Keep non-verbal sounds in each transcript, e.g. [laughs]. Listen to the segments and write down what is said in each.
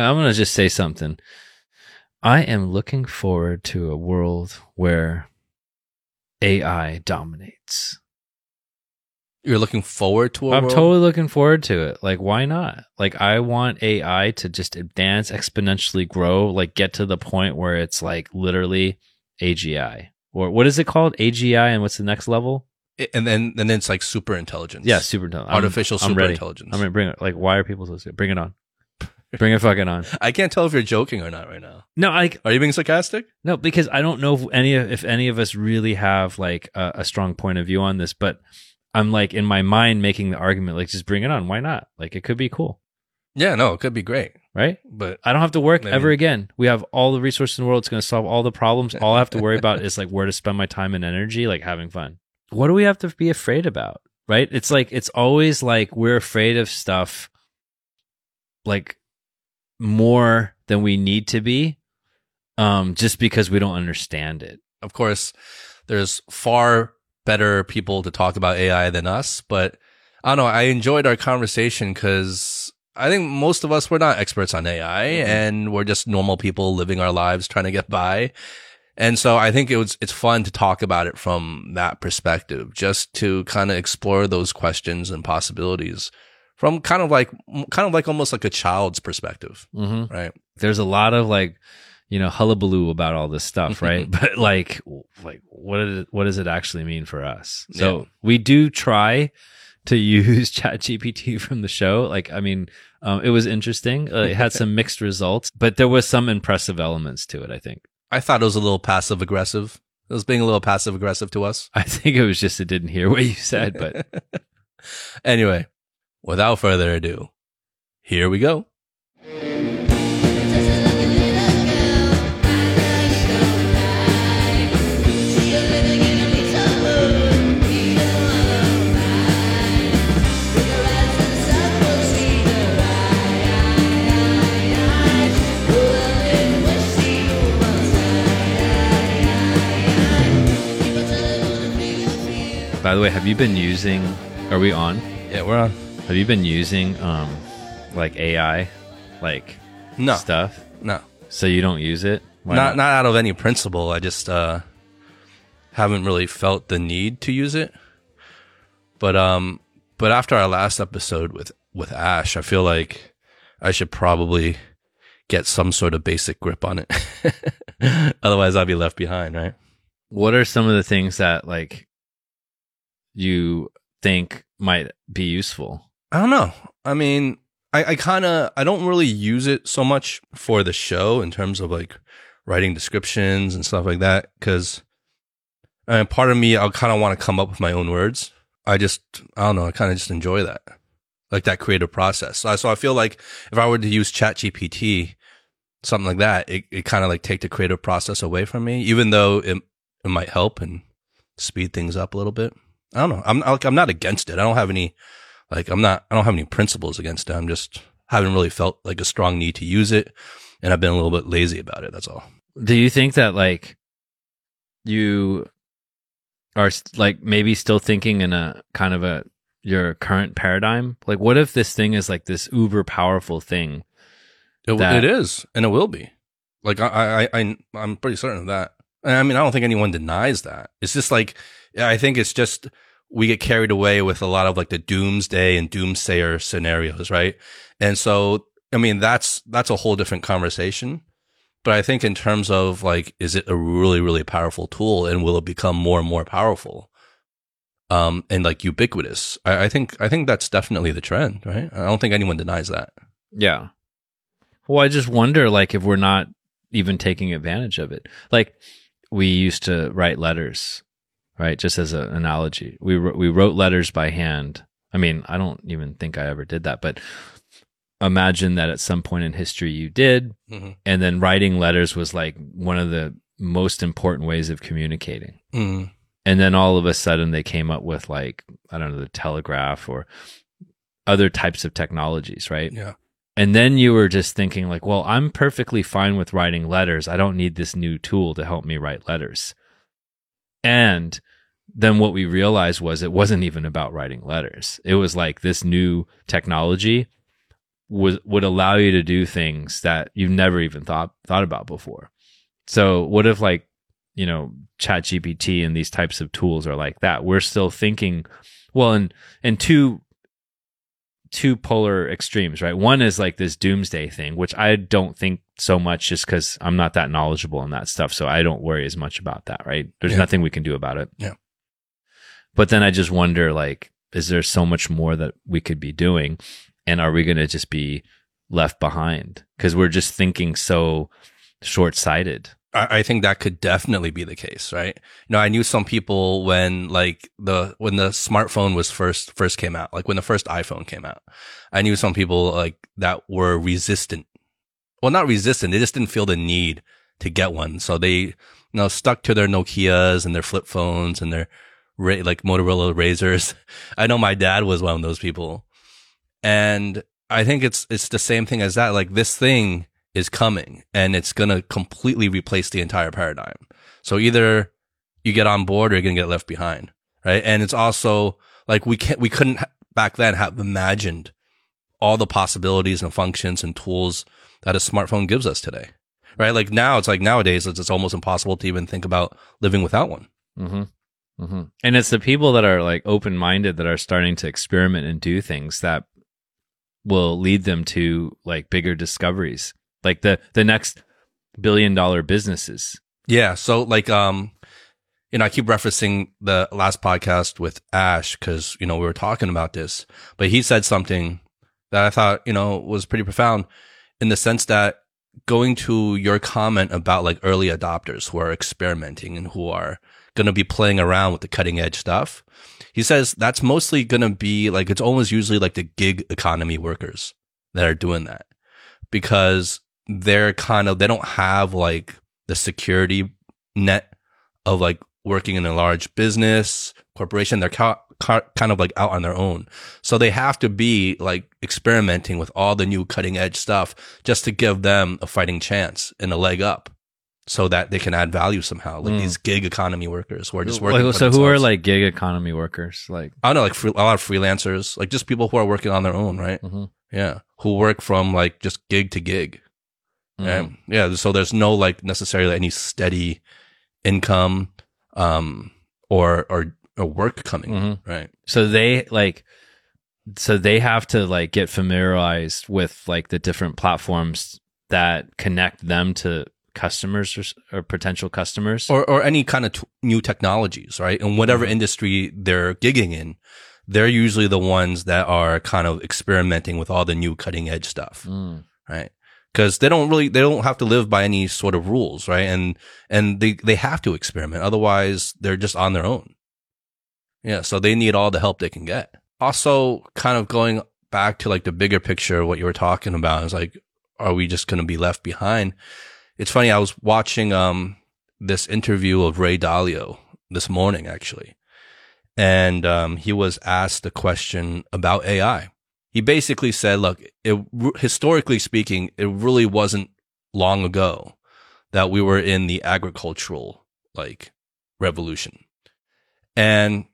I'm going to just say something. I am looking forward to a world where AI dominates. You're looking forward to a I'm world? totally looking forward to it. Like, why not? Like, I want AI to just advance, exponentially grow, like, get to the point where it's like literally AGI. Or what is it called? AGI, and what's the next level? and then and then it's like super intelligence. Yeah, super intelligent. I'm- artificial I'm super ready. intelligence. I'm gonna bring it. Like, why are people so scared? Bring it on. [laughs] Bring it fucking on. I can't tell if you're joking or not right now. No, like Are you being sarcastic? no, because I don't know if any if any of us really have like a, a strong point of view on this, but I'm like in my mind making the argument, like just bring it on. Why not? Like it could be cool, Yeah, no, it could be great, right? but I don't have to work Maybe. ever again. We have all the resources in the world. It's going to solve all the problems. [laughs] All I have to worry about is like where to spend my time and energy, like having fun. What do we have to be afraid about? Right? It's like, it's always like we're afraid of stuff like more than we need to be um, just because we don't understand it. of course, there's far better people to talk about AI than us. But I don't know. I enjoyed our conversation because I think most of us we're not experts on AI, and we're just normal people living our lives trying to get by. And so I think it was it's fun to talk about it from that perspective, just to kind of explore those questions and possibilities from kind of like kind of like almost like a child's perspective, Mm-hmm. right? There's a lot of like, you know, hullabaloo about all this stuff, [laughs] right? but like, like what did it, what does it actually mean for us? So Yeah. we do try to [laughs] use ChatGPT from the show. Like, I mean, um, it was interesting. Uh, it had [laughs] some mixed results, but there was some impressive elements to it. I think. I thought it was a little passive aggressive. It was being a little passive aggressive to us. I think it was just it didn't hear what you said, but anyway, without further ado, here we go. by the way, have you been using? Are we on? Yeah, we're on. Have you been using um, like AI, like No, stuff? no, So you don't use it? Why not not out of any principle. I just uh, haven't really felt the need to use it. But um, but after our last episode with with Ash, I feel like I should probably get some sort of basic grip on it. [laughs] Otherwise, I'll be left behind, right? what are some of the things that like you think might be useful? I don't know. I mean, I, I kind of I don't really use it so much for the show in terms of like writing descriptions and stuff like that because I mean, part of me I'll kind of want to come up with my own words. I just I don't know. I kind of just enjoy that, like that creative process. So I, so I feel like if I were to use ChatGPT, something like that, it, it kind of like take the creative process away from me, even though it it might help and speed things up a little bit. I don't know. I'm I'm not against it. I don't have any like I'm not I don't have any principles against it. I'm just haven't really felt like a strong need to use it and I've been a little bit lazy about it. That's all. Do you think that like you are like maybe still thinking in a kind of a your current paradigm? Like what if this thing is like this uber powerful thing? It, That- it is and it will be. Like I I I I'm pretty certain of that. I mean I don't think anyone denies that. It's just like I think it's just we get carried away with a lot of like the doomsday and doomsayer scenarios, right? And so I mean that's that's a whole different conversation. But I think in terms of like, is it a really, really powerful tool and will it become more and more powerful? Um, and like ubiquitous. I, I think, I think that's definitely the trend, right? I don't think anyone denies that. Yeah. Well, I just wonder like if we're not even taking advantage of it. Like we used to write letters, right? Just as an analogy. We we wrote letters by hand. I mean, I don't even think I ever did that, but imagine that at some point in history you did Mm-hmm. and then writing letters was like one of the most important ways of communicating. Mm-hmm. And then all of a sudden they came up with like, I don't know, the telegraph or other types of technologies, right? Yeah. And then you were just thinking like, well, I'm perfectly fine with writing letters. I don't need this new tool to help me write letters. And then what we realized was it wasn't even about writing letters. It was like this new technology would would allow you to do things that you've never even thought thought about before. So what if like you know Chat GPT and these types of tools are like that? We're still thinking well, in in two two polar extremes, right? One is like this doomsday thing, which I don't think so much just because I'm not that knowledgeable in that stuff. So I don't worry as much about that, right? There's Yeah. nothing we can do about it. Yeah. But then I just wonder, like, is there so much more that we could be doing? And are we going to just be left behind? Because we're just thinking so short sighted. I, think that could definitely be the case, right? You know, I knew some people when like the when the smartphone was first first came out, like when the first iPhone came out. I knew some people like that were resistant. Well, not resistant, they just didn't feel the need to get one. So they, you know, stuck to their Nokias and their flip phones and their like Motorola razors. [laughs] I know my dad was one of those people. And I think it's it's the same thing as that. Like this thing is coming and it's going to completely replace the entire paradigm. So either you get on board or you're going to get left behind. Right. And it's also like we can't, we couldn't back then have imagined all the possibilities and functions and tools that a smartphone gives us today. Right. Like now it's like nowadays it's, it's almost impossible to even think about living without one. Mm-hmm. Mm-hmm. And it's the people that are like open minded that are starting to experiment and do things that will lead them to like bigger discoveries, like the the next billion dollar businesses. Yeah. So like, um, you know, I keep referencing the last podcast with Ash because, you know, we were talking about this, but he said something that I thought, you know, was pretty profound in the sense that going to your comment about like early adopters who are experimenting and who are going to be playing around with the cutting edge stuff. He says that's mostly going to be like, it's almost usually like the gig economy workers that are doing that because they're kind of, they don't have like the security net of like working in a large business corporation. They're ca- ca- kind of like out on their own. So they have to be like experimenting with all the new cutting edge stuff just to give them a fighting chance and a leg up so that they can add value somehow. Like Mm. these gig economy workers who are just working. Like, so who are like gig economy workers? Like, I don't know, like free, a lot of freelancers, like just people who are working on their own, right? Mhm. Yeah. Who work from like just gig to gig. Mm. Right? Yeah. So there's no like necessarily any steady income, um, or, or, or work coming. Mhm. Right. so they like, so they have to like get familiarized with like the different platforms that connect them to customers or, or potential customers. Or, or any kind of t- new technologies, right? In whatever Mhm. industry they're gigging in, they're usually the ones that are kind of experimenting with all the new cutting edge stuff. Mm. right? Because they don't really, they don't have to live by any sort of rules, right? And, and they, they have to experiment. Otherwise, they're just on their own. Yeah. So they need all the help they can get. Also, kind of going back to like the bigger picture, of what you were talking about is like, are we just going to be left behind? It's funny. I was watching, um, this interview of Ray Dalio this morning, actually. And, um, he was asked a question about AI he basically said, look, it, historically speaking, it really wasn't long ago that we were in the agricultural like revolution. And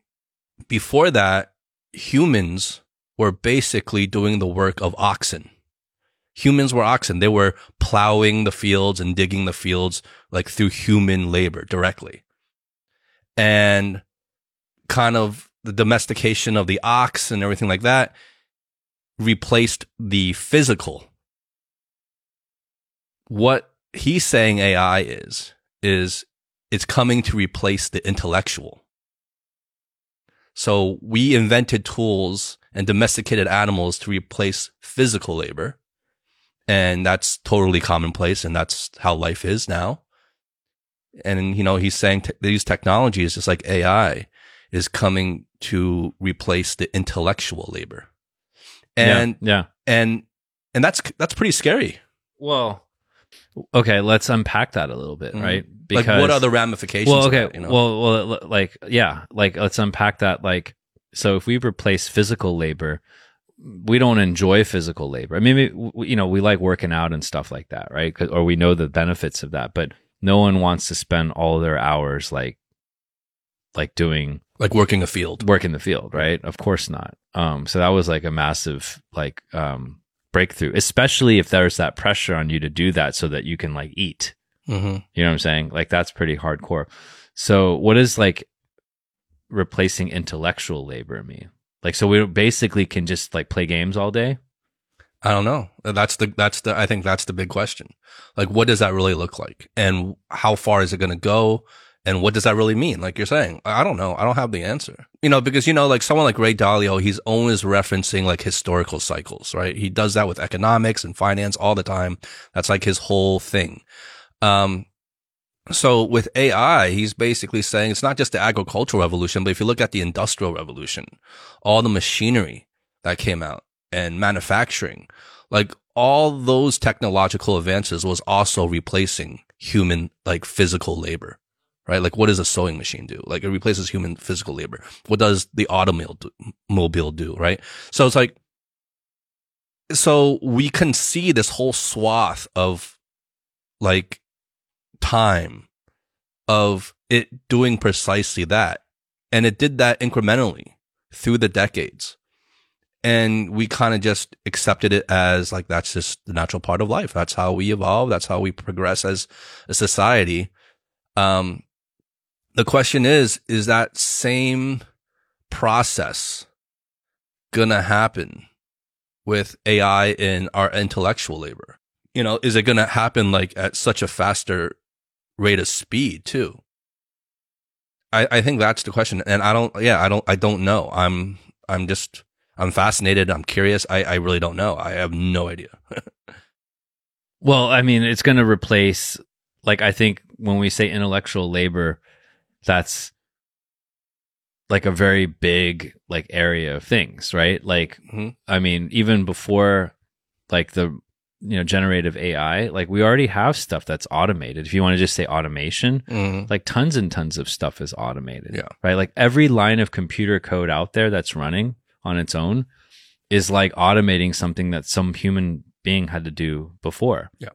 before that, humans were basically doing the work of oxen. Humans were oxen. They were plowing the fields and digging the fields like through human labor directly. And kind of the domestication of the ox and everything like that replaced the physical. What he's saying AI is, is it's coming to replace the intellectual. So we invented tools and domesticated animals to replace physical labor. And that's totally commonplace. And that's how life is now. And, you know, he's saying te- these technologies, just like AI, is coming to replace the intellectual labor and yeah, yeah. and and that's that's pretty scary. Well, okay, let's unpack that a little bit, Mhm. right? like, what are the ramifications? well, of okay, that, you know? well, well, like yeah, like let's unpack that. Like, so if we replace physical labor, we don't enjoy physical labor. I mean, we, we- you know, we like working out and stuff like that, right? Or we know the benefits of that, but no one wants to spend all their hours like, like doing like working a field. work in the field, right? Of course not. Um, so that was like a massive like um breakthrough, especially if there's that pressure on you to do that so that you can like eat. Mm-hmm. You know what I'm saying? Like that's pretty hardcore. So what is like replacing intellectual labor mean? Like so we basically can just like play games all day? I don't know. That's the that's the I think that's the big question. Like what does that really look like? And how far is it going to go? And what does that really mean? Like you're saying, I don't know. I don't have the answer. You know, because you know, like someone like Ray Dalio, he's always referencing like historical cycles, right? He does that with economics and finance all the time. That's like his whole thing. Um, so with AI, he's basically saying it's not just the agricultural revolution, but if you look at the industrial revolution, all the machinery that came out and manufacturing, like all those technological advances was also replacing human, like physical labor, right? Like what does a sewing machine do? Like it replaces human physical labor. What does the automobile do, right? So it's like, so we can see this whole swath of like time of it doing precisely that. And it did that incrementally through the decades. And we kind of just accepted it as like, that's just the natural part of life. That's how we evolve. That's how we progress as a society. Um, the question is, is that same process gonna happen with AI in our intellectual labor? You know, is it gonna happen like at such a faster rate of speed too? I, I think that's the question. And I don't, yeah, I don't, I don't know. I'm, I'm just, I'm fascinated. I'm curious. I, I really don't know. I have no idea. [laughs] Well, I mean, it's going to replace, like, I think when we say intellectual labor, that's like a very big, like, area of things, right? Like, Mhm. I mean, even before, like, the, you know, generative AI, like, we already have stuff that's automated. If you want to just say automation, Mhm. like, tons and tons of stuff is automated, Yeah. right? Like, every line of computer code out there that's running on its own is like automating something that some human being had to do before. Yeah.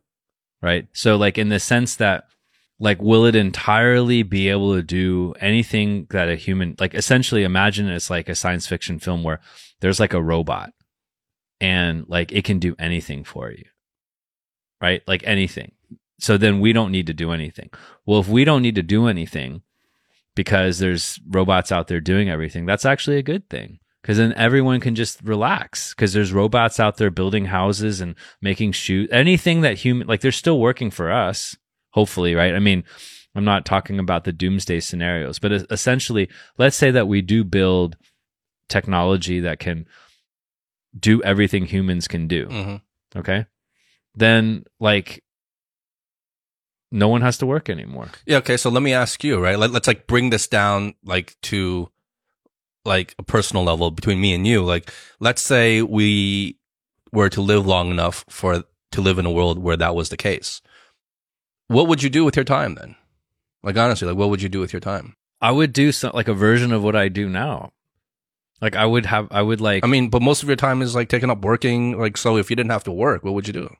Right. So, like, in the sense that, like, will it entirely be able to do anything that a human, like, essentially imagine it's like a science fiction film where there's like a robot and like it can do anything for you. Right. Like anything. So then we don't need to do anything. Well, if we don't need to do anything because there's robots out there doing everything, that's actually a good thing because then everyone can just relax because there's robots out there building houses and making shoes anything that human like they're still working for us hopefully right i mean i'm not talking about the doomsday scenarios but essentially let's say that we do build technology that can do everything humans can do Mhm. okay then like no one has to work anymore Yeah. Okay. So let me ask you, right? Let, let's like bring this down like to like a personal level between me and you. Like, let's say we were to live long enough for to live in a world where that was the case. What would you do with your time then? Like honestly, like what would you do with your time? i would do some like a version of what i do now like i would have i would like I mean, but most of your time is like taken up working. Like, so if you didn't have to work, what would you do?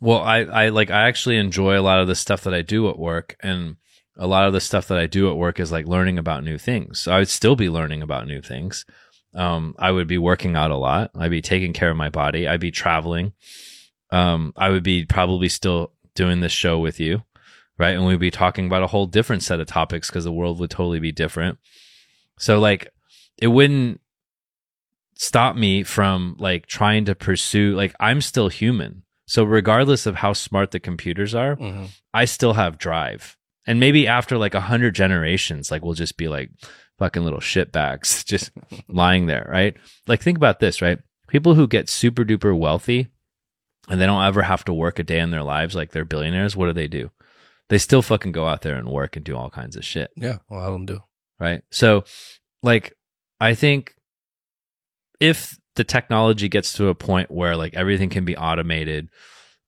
Well, I, I like I actually enjoy a lot of the stuff that I do at work and a lot of the stuff that I do at work is like learning about new things. So I would still be learning about new things. Um, I would be working out a lot. I'd be taking care of my body. I'd be traveling. Um, I would be probably still doing this show with you, right? And we'd be talking about a whole different set of topics because the world would totally be different. So like it wouldn't stop me from like trying to pursue like I'm still human. So regardless of how smart the computers are, Mm-hmm. I still have drive. And maybe after like a hundred generations, like we'll just be like fucking little shit bags [laughs] just [laughs] lying there, right? Like think about this, right? People who get super duper wealthy and they don't ever have to work a day in their lives, like they're billionaires, what do they do? They still fucking go out there and work and do all kinds of shit Yeah. Well, I don't do. right? So, like, I think if the technology gets to a point where like everything can be automated,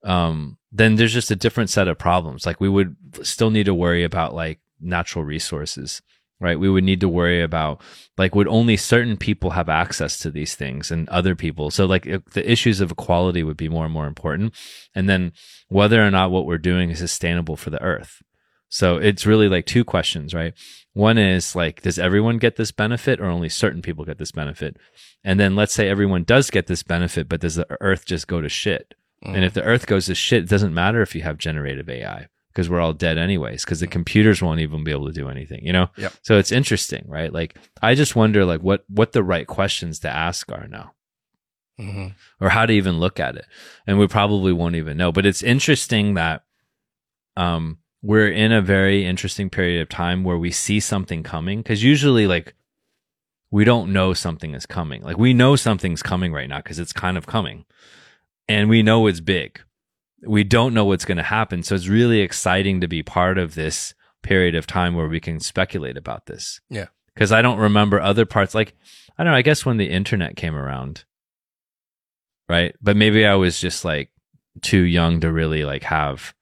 um, then there's just a different set of problems. Like, we would still need to worry about like natural resources, right? We would need to worry about like would only certain people have access to these things and other people. So, like, the issues of equality would be more and more important, and then whether or not what we're doing is sustainable for the earth. So it's really like two questions, right? One is like, does everyone get this benefit or only certain people get this benefit? And then let's say everyone does get this benefit, but does the earth just go to shit? Mm. And if the earth goes to shit, it doesn't matter if you have generative AI because we're all dead anyways, because the computers won't even be able to do anything, you know? Yep. So it's interesting, right? Like I just wonder like what what the right questions to ask are now Mhm. or how to even look at it. And we probably won't even know. But it's interesting that um, we're in a very interesting period of time where we see something coming. Because usually, like, we don't know something is coming. Like, we know something's coming right now because it's kind of coming. And we know it's big. We don't know what's going to happen. So it's really exciting to be part of this period of time where we can speculate about this. Yeah. Because I don't remember other parts. Like, I don't know. I guess when the internet came around, right? But maybe I was just like too young to really like have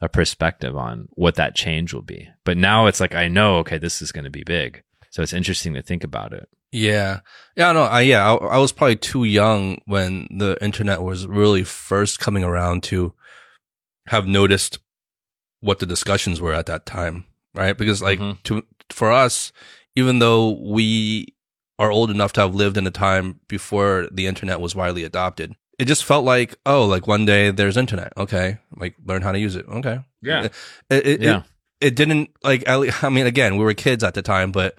a perspective on what that change will be. But now it's like I know, okay, this is going to be big. So it's interesting to think about it. Yeah. Yeah, no, I, yeah, I, I was probably too young when the internet was really first coming around to have noticed what the discussions were at that time, right? Because like Mhm. to, for us, even though we are old enough to have lived in a time before the internet was widely adopted, it just felt like, oh, like one day there's internet. Okay. Like learn how to use it. Okay. It, it, Yeah. it, it didn't like, [laughs] I mean, again, we were kids at the time, but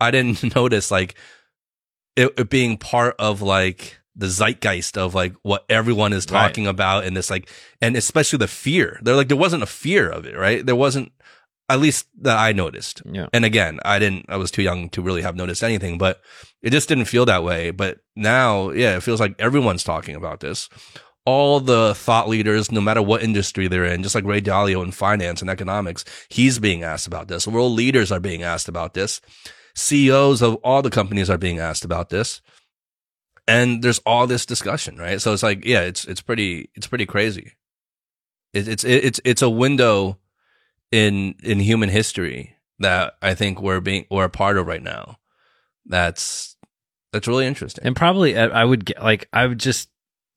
I didn't [laughs] notice like it, it being part of like the zeitgeist of like what everyone is Right. talking about and this like, and especially the fear. There like, there wasn't a fear of it, right? There wasn't, at least that I noticed. Yeah. And again, I didn't, I was too young to really have noticed anything, but it just didn't feel that way. But now, yeah, it feels like everyone's talking about this. All the thought leaders, no matter what industry they're in, just like Ray Dalio in finance and economics, he's being asked about this. World leaders are being asked about this. CEOs of all the companies are being asked about this. And there's all this discussion, right? So it's like, yeah, it's, it's pretty, it's pretty crazy. It, it's, it's, it's a window in, in human history that I think we're being, we're a part of right now. That's, that's really interesting. And probably I would get like I would just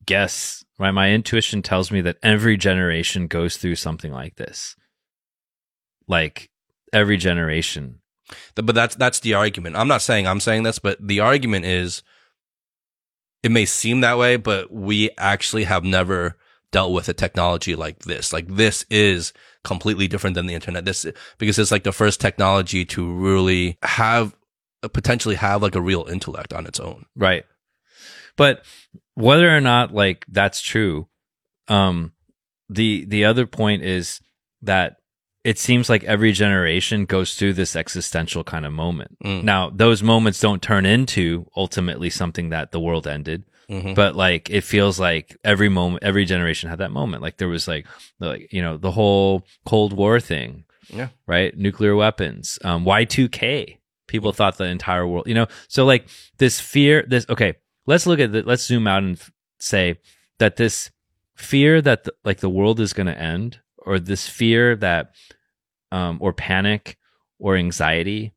guess right my intuition tells me that every generation goes through something like this. Like every generation. But that's that's the argument. I'm not saying I'm saying this, but the argument is it may seem that way, but we actually have never dealt with a technology like this. Like this is completely different than the internet. This because it's like the first technology to really have potentially have like a real intellect on its own. Right. But whether or not like that's true, um the the other point is that it seems like every generation goes through this existential kind of moment. Mm. Now, those moments don't turn into ultimately something that the world ended, Mhm. but like it feels like every moment, every generation had that moment. Like there was like, like you know, the whole Cold War thing, Yeah. right? Nuclear weapons, um, Y two K. People thought the entire world, you know. So like this fear, this okay. Let's look at the, let's zoom out and f- say that this fear that the, like the world is going to end, or this fear that, um, or panic, or anxiety,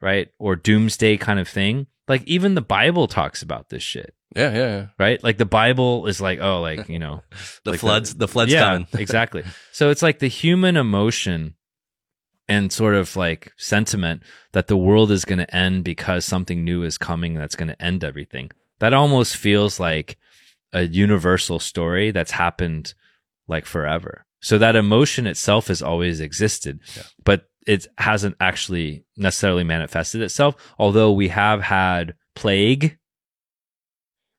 right, or doomsday kind of thing. Like even the Bible talks about this shit Yeah, yeah, yeah. right? Like the Bible is like, oh, like [laughs] you know, The Like floods, the, floods yeah, coming. [laughs] exactly. So it's like the human emotion and sort of like sentiment that the world is going to end because something new is coming that's going to end everything. That almost feels like a universal story that's happened like forever. So that emotion itself has always existed, Yeah. but it hasn't actually necessarily manifested itself. Although we have had plague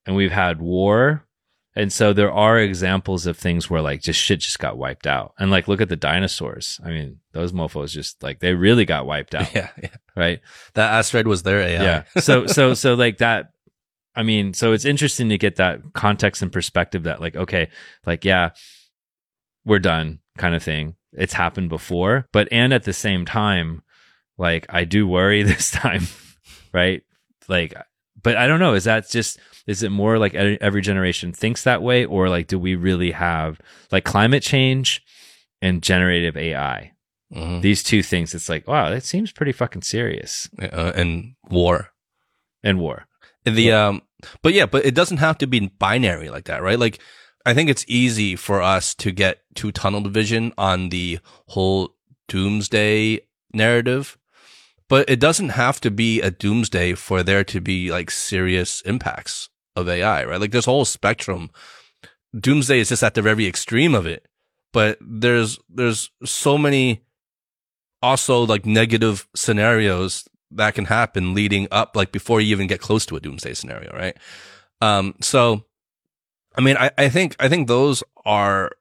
and we've had war. And so there are examples of things where like just shit just got wiped out. And like look at the dinosaurs. I mean, those mofos just like they really got wiped out, [laughs] Yeah, yeah. right? That asteroid was their AI. Yeah. So so so like that I mean, so it's interesting to get that context and perspective that like okay, like yeah, we're done kind of thing. It's happened before, but and at the same time like I do worry [laughs] this time, right? Like but I don't know, is that just is it more like every generation thinks that way or like do we really have like climate change and generative AI? Mhm. These two things it's like, wow, that seems pretty fucking serious. Uh, and war. And war. The um, but yeah, but it doesn't have to be binary like that, right? Like, I think it's easy for us to get to tunnel vision on the whole doomsday narrative, but it doesn't have to be a doomsday for there to be like serious impacts of AI, right? Like this whole spectrum. Doomsday is just at the very extreme of it, but there's there's so many also like negative scenarios that can happen leading up, like before you even get close to a doomsday scenario, right? Um, so, I mean, I, I think I think those are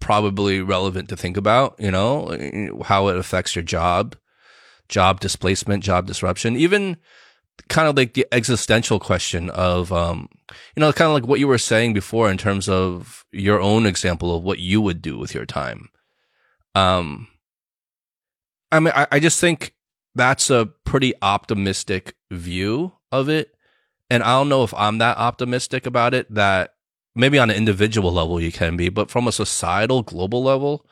probably relevant to think about. You know, how it affects your job, job displacement, job disruption, even kind of like the existential question of, um, you know, kind of like what you were saying before in terms of your own example of what you would do with your time. Um, I mean, I, I just think that's a pretty optimistic view of it. And I don't know if I'm that optimistic about it that maybe on an individual level you can be, but from a societal global level,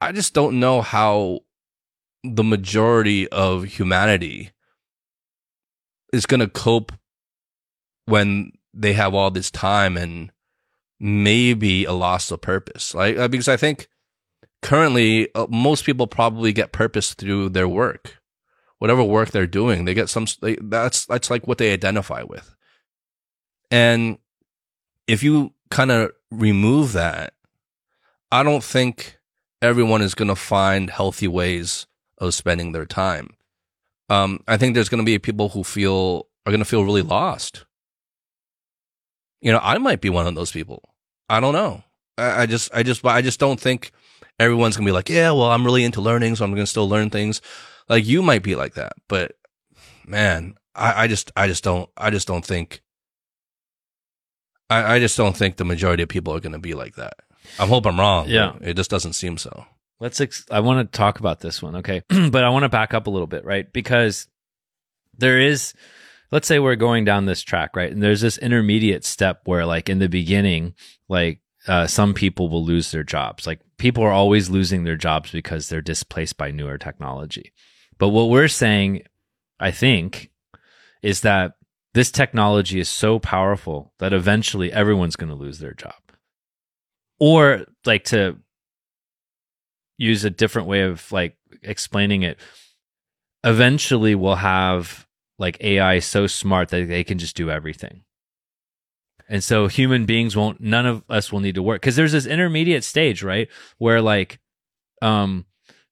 I just don't know how the majority of humanity is going to cope when they have all this time and maybe a loss of purpose. Like uh, because I think currently uh, most people probably get purpose through their work. Whatever work they're doing, they get some they, that's that's like what they identify with. And if you kind of remove that, I don't think everyone is going to find healthy ways of spending their time. Um, I think there's going to be people who feel are going to feel really lost. You know, I might be one of those people. I don't know. I, I just, I just, I just don't think everyone's going to be like, yeah, well, I'm really into learning, so I'm going to still learn things. Like you might be like that, but man, I, I just, I just don't, I just don't think I, I just don't think the majority of people are going to be like that. I hope I'm wrong. Yeah. It just doesn't seem so. Let's. Ex- I want to talk about this one, okay? [clears throat] but I want to back up a little bit, right? Because there is, let's say we're going down this track, right? And there's this intermediate step where, like, in the beginning, like, uh, some people will lose their jobs. Like, people are always losing their jobs because they're displaced by newer technology. But what we're saying, I think, is that this technology is so powerful that eventually everyone's going to lose their job. Or like to use a different way of like explaining it, eventually we'll have like AI so smart that they can just do everything. And so human beings won't none of us will need to work cuz there's this intermediate stage, right? Where like um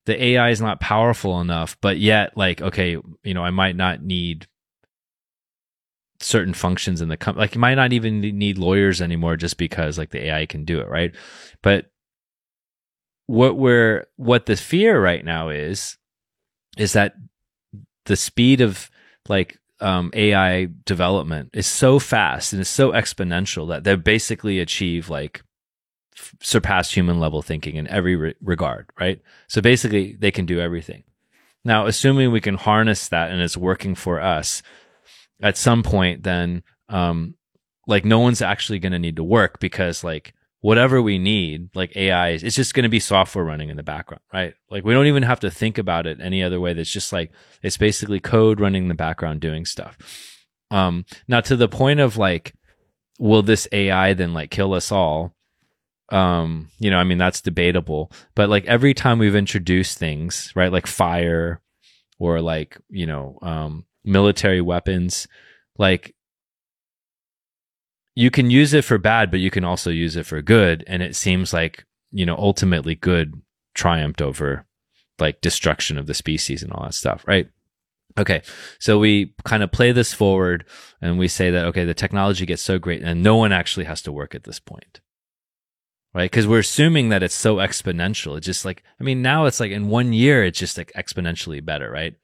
the AI is not powerful enough, but yet like okay, you know, I might not need certain functions in the company. Like you might not even need lawyers anymore just because like the AI can do it, right? But what we're what the fear right now is is that the speed of like um, AI development is so fast and it's so exponential that they basically achieve like f- surpass human level thinking in every re- regard, right? So basically, they can do everything. Now, assuming we can harness that and it's working for us, at some point then um like no one's actually going to need to work because like whatever we need like ai it's just going to be software running in the background right? Like we don't even have to think about it any other way. That's just like it's basically code running in the background doing stuff. Um now to the point of like will this ai then like kill us all? Um you know i mean that's debatable. But like every time we've introduced things right like fire or like you know um military weapons. Like you can use it for bad but you can also use it for good. And it seems like you know ultimately good triumphed over like destruction of the species and all that stuff right? Okay so we kind of play this forward and we say that okay the technology gets so great and no one actually has to work at this point right? Because we're assuming that it's so exponential. It's just like i mean now it's like in one year it's just like exponentially better right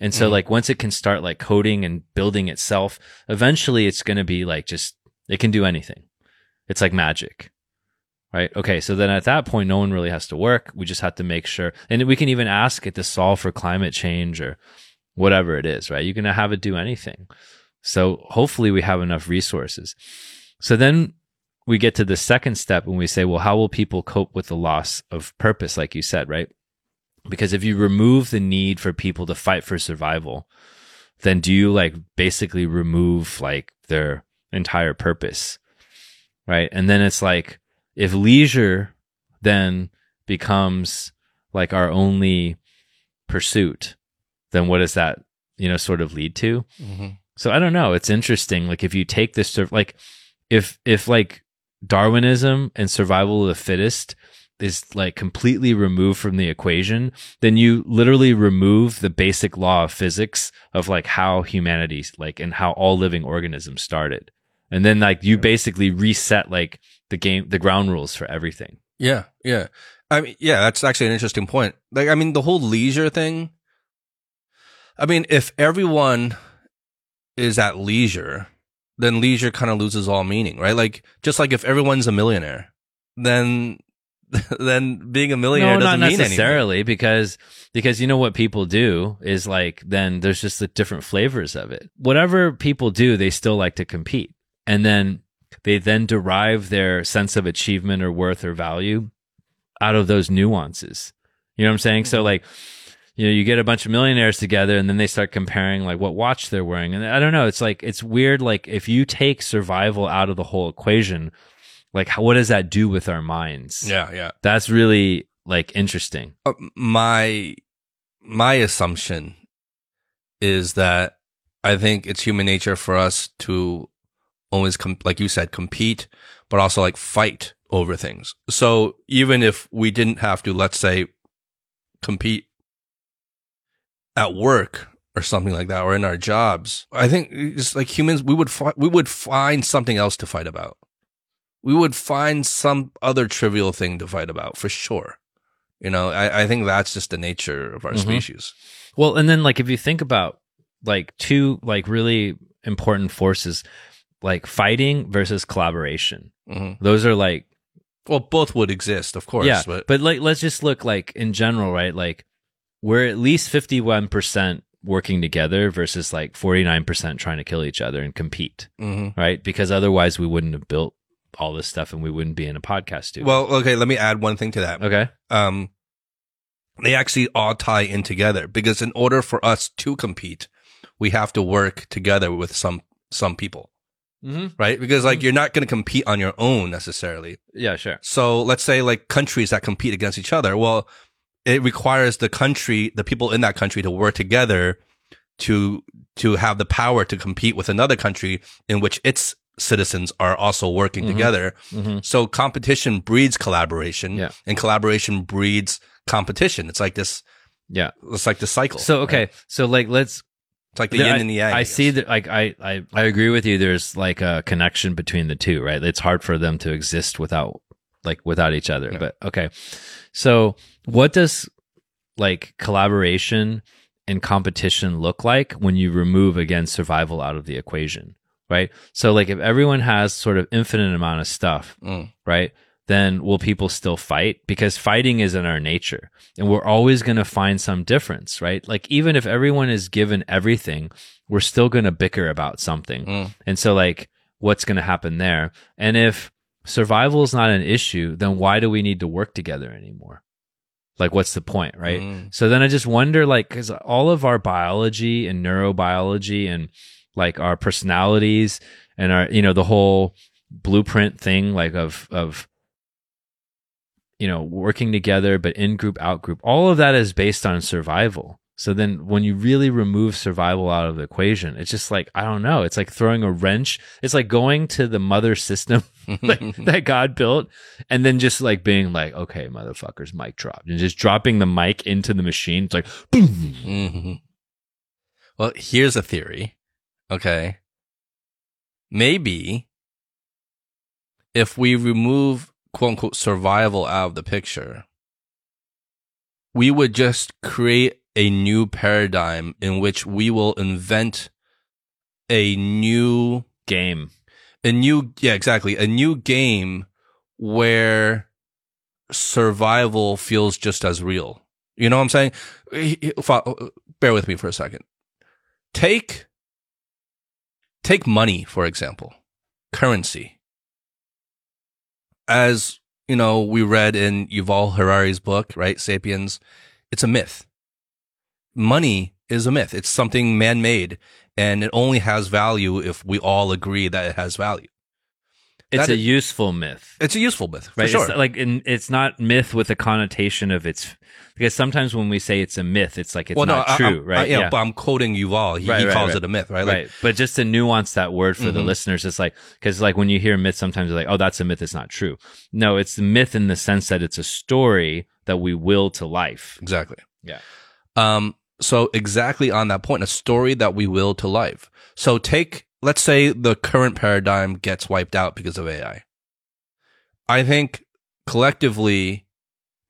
and so mm like once it can start like coding and building itself, eventually it's going to be like just it can do anything. It's like magic. Right? Okay, so then at that point no one really has to work. We just have to make sure and we can even ask it to solve for climate change or whatever it is, right? You can have it do anything. So hopefully we have enough resources. So then we get to the second step and we say, well, how will people cope with the loss of purpose, like you said, right? Because if you remove the need for people to fight for survival, then do you like basically remove like their entire purpose? Right. And then it's like if leisure then becomes like our only pursuit, then what does that, you know, sort of lead to? Mm-hmm. So I don't know. It's interesting. Like if you take this, sur- like if if like Darwinism and survival of the fittest is like completely removed from the equation, then you literally remove the basic law of physics of like how humanity like and how all living organisms started. And then like you basically reset like the game the ground rules for everything. Yeah, yeah. I mean, yeah, that's actually an interesting point. Like, I mean, the whole leisure thing. I mean, if everyone is at leisure, then leisure kind of loses all meaning, right? Like, just like if everyone's a millionaire, then [laughs] then being a millionaire no, doesn't not mean anything. necessarily because because you know what people do is like then there's just the different flavors of it. Whatever people do, they still like to compete, and then they then derive their sense of achievement or worth or value out of those nuances. You know what I'm saying? So mm-hmm. like you know, you get a bunch of millionaires together and then they start comparing like what watch they're wearing. And I don't know, it's like it's weird like if you take survival out of the whole equation, like how, what does that do with our minds? Yeah, yeah. That's really like interesting. Uh, my my assumption is that I think it's human nature for us to always com- like you said compete but also like fight over things. So even if we didn't have to let's say compete at work or something like that or in our jobs, I think it's like humans we would fi- we would find something else to fight about. We would find some other trivial thing to fight about for sure. You know, I, I think that's just the nature of our Mhm. species. Well, and then like if you think about like two like really important forces like fighting versus collaboration. hmm Those are like Well, both would exist, of course. yeah, but, but like let's just look like in general, right? Like we're at least 51% working together versus like 49% trying to kill each other and compete, Mhm. right? Because otherwise we wouldn't have built all this stuff and we wouldn't be in a podcast studio. well, okay. Let me add one thing to that. okay. Um, they actually all tie in together because in order for us to compete, we have to work together with some some people, Mm-hmm. right? Because like you're not going to compete on your own necessarily. Yeah, sure. So let's say like countries that compete against each other. Well, it requires the country, the people in that country to work together to, to have the power to compete with another country in which its citizens are also working Mhm. together. Mm-hmm. So competition breeds collaboration Yeah. and collaboration breeds competition. It's like this, Yeah. it's like the cycle. So okay, right? so like let's It's like the yin I, and the yang. I guess. see that. Like I, I, I agree with you. There's like a connection between the two, right? It's hard for them to exist without, like, without each other. Yeah. But okay, so what does like collaboration and competition look like when you remove again survival out of the equation, right? So like if everyone has sort of infinite amount of stuff, Mm. right? Then will people still fight? Because fighting is in our nature and we're always going to find some difference, right? Like even if everyone is given everything, we're still going to bicker about something. Mm. And so like what's going to happen there? And if survival is not an issue, then why do we need to work together anymore? Like what's the point, right? Mm. So then I just wonder, like, because all of our biology and neurobiology and like our personalities and our, you know, the whole blueprint thing, like of, of, you know, working together, but in group, out group, all of that is based on survival. So then when you really remove survival out of the equation, it's just like, I don't know. It's like throwing a wrench. It's like going to the mother system [laughs] like, [laughs] that God built and then just like being like, okay, motherfuckers, mic dropped and just dropping the mic into the machine. It's like, boom. hmm Well, here's a theory. Okay. Maybe if we remove quote unquote survival out of the picture, we would just create a new paradigm in which we will invent a new game. a new yeah exactly a new game where survival feels just as real you know what i'm saying He- he- fo- bear with me for a second take take money for example. Currency. As you know we read in yuval harari's book right sapiens it's a myth. Money is a myth. It's something man-made and it only has value if we all agree that it has value. It's that a is- useful myth. it's a useful myth for right? sure. It's like in, it's not myth with a connotation of it's because sometimes when we say it's a myth, it's like it's not I- true, I'm- right? I, yeah, but I'm quoting Yuval. He, Right, he right, calls right. it a myth, right? Like, right. But just to nuance that word for the Mhm. listeners, it's like because like when you hear myth, sometimes you're like, oh, that's a myth. It's not true. No, it's the myth in the sense that it's a story that we will to life. Exactly. Yeah. Um, so exactly on that point, a story that we will to life. So take, let's say the current paradigm gets wiped out because of AI. I think collectively,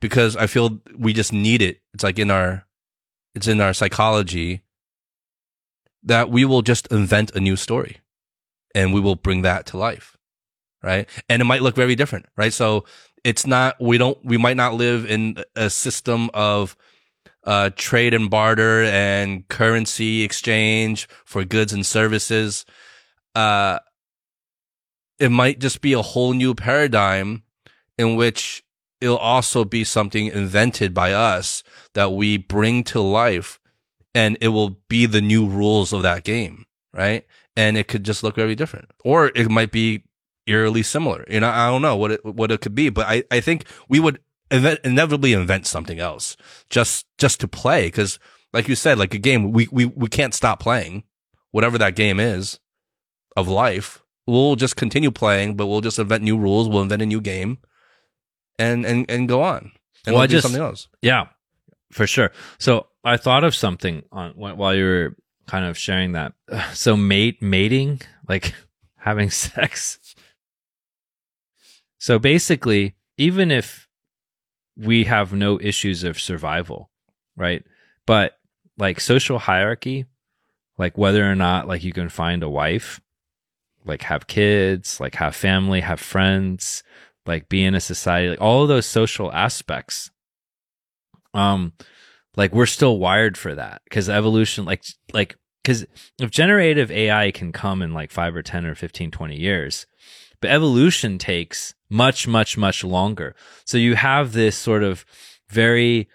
because I feel we just need it. It's like in our, it's in our psychology that we will just invent a new story and we will bring that to life. Right. And it might look very different. Right. So it's not, we don't, we might not live in a system of, uh, trade and barter and currency exchange for goods and services. Uh, it might just be a whole new paradigm in which it'll also be something invented by us that we bring to life and it will be the new rules of that game, right? And it could just look very different or it might be eerily similar. You know, I don't know what it, what it could be, but I, I think we would inevitably invent something else just, just to play. Cause like you said, like a game, we, we, we can't stop playing whatever that game is of life. We'll just continue playing, but we'll just invent new rules. We'll invent a new game and, and, and go on. And Well, I it'll be just- something else. Yeah, for sure. So I thought of something on while you were kind of sharing that. [sighs] So mate mating, like [laughs] having sex. So basically, even if we have no issues of survival, right? But like social hierarchy, like whether or not like you can find a wife, like have kids, like have family, have friends, like be in a society, like all of those social aspects. Um like we're still wired for that because evolution like like because if generative ai can come in like 5 or 10 or 15 20 years but evolution takes much much much longer. So you have this sort of very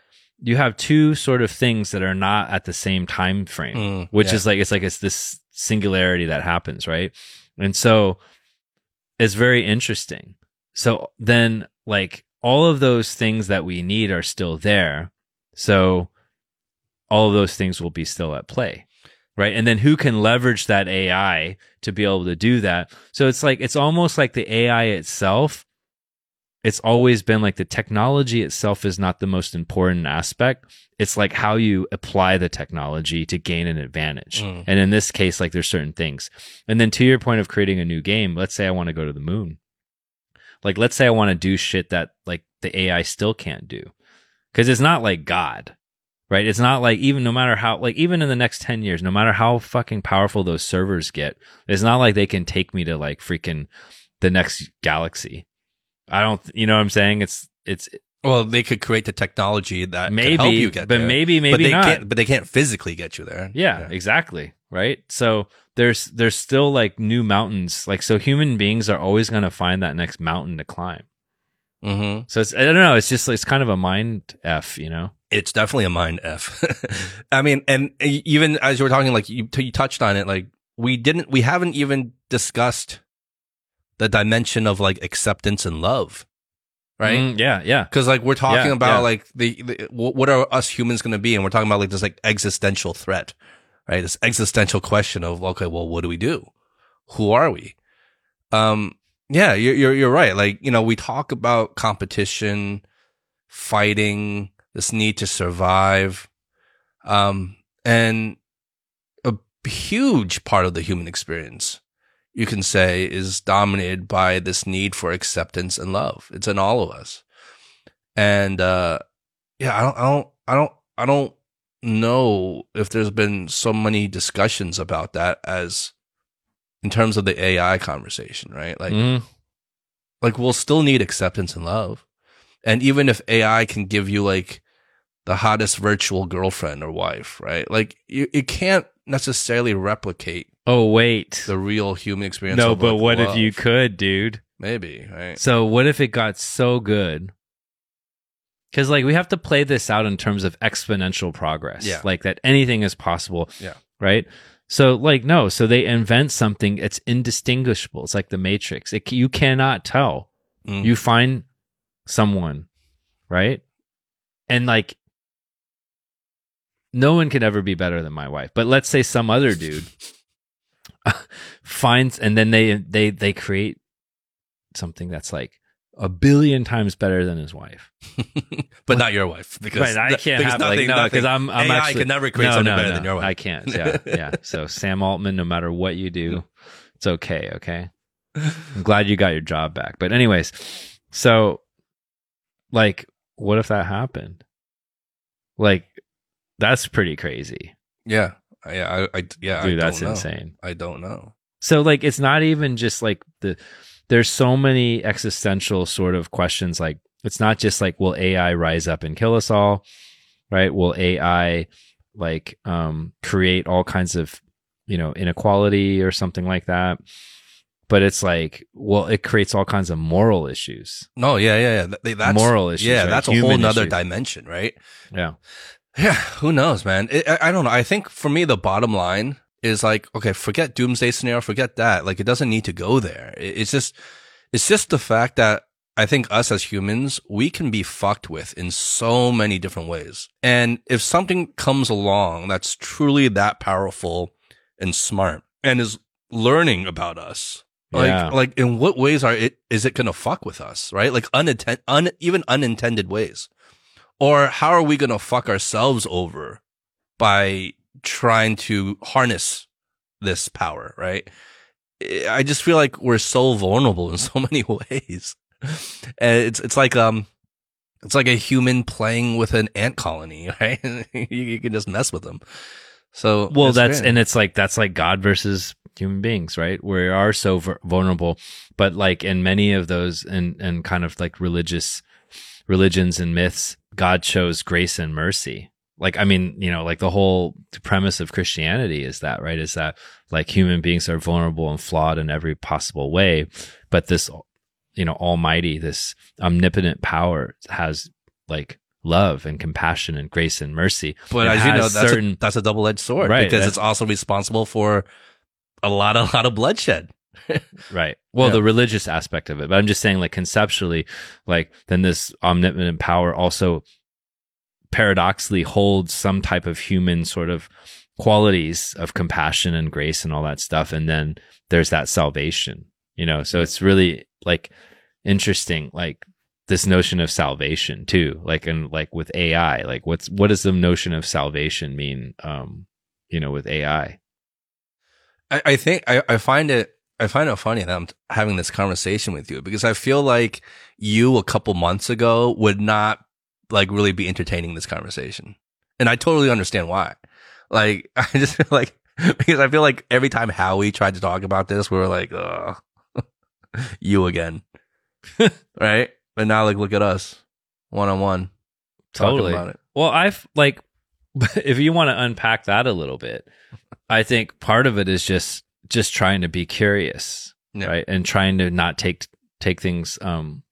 you have two sort of things that are not at the same time frame Mm, which yeah. is like it's like it's this singularity that happens right and so it's very interesting. So then like all of those things that we need are still there. So all of those things will be still at play right? And then who can leverage that ai to be able to do that? So it's like it's almost like the ai itself it's always been like the technology itself is not the most important aspect. It's like how you apply the technology to gain an advantage. Mm. and in this case like there's certain things. And then to your point of creating a new game let's say i want to go to the moon. Like let's say i want to do shit that like the ai still can't do. Because it's not like god right? It's not like even no matter how like even in the next 10 years no matter how fucking powerful those servers get it's not like they can take me to like freaking the next galaxy i don't you know what i'm saying it's it's Well, they could create the technology that maybe could help you get there. but there. maybe maybe but they not can't. But they can't physically get you there. yeah, exactly. Right. So there's there's still like new mountains. Like so human beings are always gonna find that next mountain to climb. Mm-hmm. So it's I don't know, it's just it's kind of a mind F, you know? It's definitely a mind f. [laughs] I mean, and even as you were talking, like you, you touched on it, like we didn't, we haven't even discussed the dimension of like acceptance and love, right? Mm, yeah, yeah. Because like we're talking Yeah, about yeah. like the, the what are us humans going to be, and we're talking about like this like existential threat, right? This existential question of okay, well, what do we do? Who are we? Um, yeah, you're you're you're right. Like you know, we talk about competition, fighting, this need to survive, um, and a huge part of the human experience you can say is dominated by this need for acceptance and love. It's in all of us. And uh yeah, I don't I don't I don't I don't know if there's been so many discussions about that as in terms of the AI conversation, right? Like Mhm. like we'll still need acceptance and love. And even if AI can give you like the hottest virtual girlfriend or wife, right? Like you, it can't necessarily replicate Oh wait. the real human experience. No, but what if you could, dude? Maybe, right? So what if it got so good? Because like we have to play this out in terms of exponential progress. Yeah. Like that anything is possible. Yeah. Right. So like no, so they invent something it's indistinguishable. It's like the Matrix. It, you cannot tell. Mm. You find someone, right? And like no one can ever be better than my wife. But let's say some other dude [laughs] [laughs] finds and then they they they create something that's like a billion times better than his wife. [laughs] but not your wife because Right, I can't have like nothing- no because I'm I'm AI actually can never create no, something no, better no, than your wife. I can't. [laughs] Yeah, yeah. So Sam Altman, no matter what you do, it's okay. Okay. I'm glad you got your job back. But anyways, so like, what if that happened? Like, that's pretty crazy, Yeah, yeah, I, I yeah, dude. I That's insane. I don't know. So like, it's not even just like the. There's so many existential sort of questions. Like, it's not just like, will AI rise up and kill us all? Right? Will AI like um create all kinds of you know inequality or something like that? But it's like, well, it creates all kinds of moral issues. No, yeah, yeah, yeah. That's Moral issues, Yeah, right? that's a whole nother dimension, right? Yeah. Yeah, who knows, man? It, I, I don't know. I think for me, the bottom line is like, okay, forget doomsday scenario, forget that. Like, it doesn't need to go there. It, it's just, it's just the fact that I think us as humans, we can be fucked with in so many different ways. And if something comes along that's truly that powerful and smart and is learning about us, like, Yeah. like in what ways are it, is it going to fuck with us? Right? Like uninten- un, even unintended ways. Or how are we going to fuck ourselves over by trying to harness this power, right? I just feel like we're so vulnerable in [laughs] so many ways. And it's it's like um it's like a human playing with an ant colony, [laughs] right? you, you can just mess with them. So Well, that's great. and it's like that's like God versus human beings, right? We are so v- vulnerable, but like in many of those and and kind of like religious religions and myths, God shows grace and mercy. Like I mean, you know, like the whole premise of Christianity is that, right? Is that like human beings are vulnerable and flawed in every possible way, but this you know, almighty, this omnipotent power has like love and compassion and grace and mercy. but It as you know, that's certain a, that's a double edged sword Right, because it's also responsible for a lot a lot of bloodshed. Right. Well, Yeah. the religious aspect of it, but I'm just saying, like conceptually, like then this omnipotent power also paradoxically holds some type of human sort of qualities of compassion and grace and all that stuff, and then there's that salvation, you know. So it's really like interesting, like this notion of salvation too, like and like with AI, like what's what does the notion of salvation mean? Um, you know, with AI. I, I think I, I find it I find it funny that I'm having this conversation with you because I feel like you a couple months ago would not like really be entertaining this conversation. And I totally understand why. Like [laughs] I just feel like because I feel like every time Howie tried to talk about this, we were like, Ugh, [laughs] you again. [laughs] right? But now like look at us. One on one. Totally. about it. Well, I've like, if you want to unpack that a little bit, I think part of it is just just trying to be curious, Yeah. right, and trying to not take take things, um,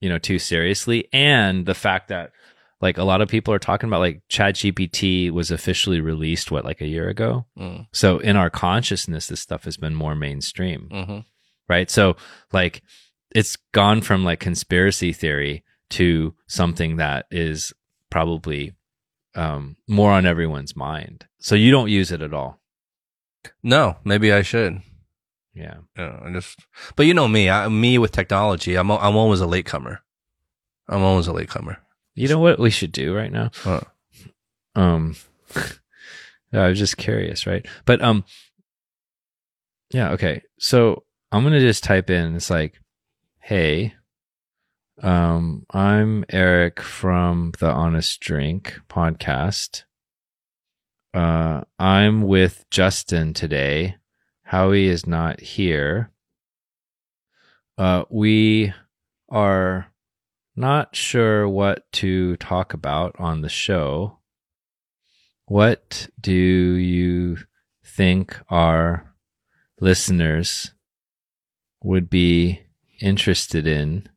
you know, too seriously, and the fact that like a lot of people are talking about like Chat GPT was officially released what like a year ago, Mm. so in our consciousness, this stuff has been more mainstream hmm right? So like it's gone from like conspiracy theory to something that is probably um, more on everyone's mind. So you don't use it at all. No, maybe I should. Yeah. Yeah, I just, but you know me, I, me with technology, I'm, I'm always a latecomer. I'm always a latecomer. You know what we should do right now? Um, [laughs] I was just curious, right? But um, yeah, okay. So I'm gonna just type in. It's like, hey, um, I'm Eric from the Honest Drink podcast. Uh, I'm with Justin today. Howie is not here. Uh, we are not sure what to talk about on the show. What do you think our listeners would be interested in?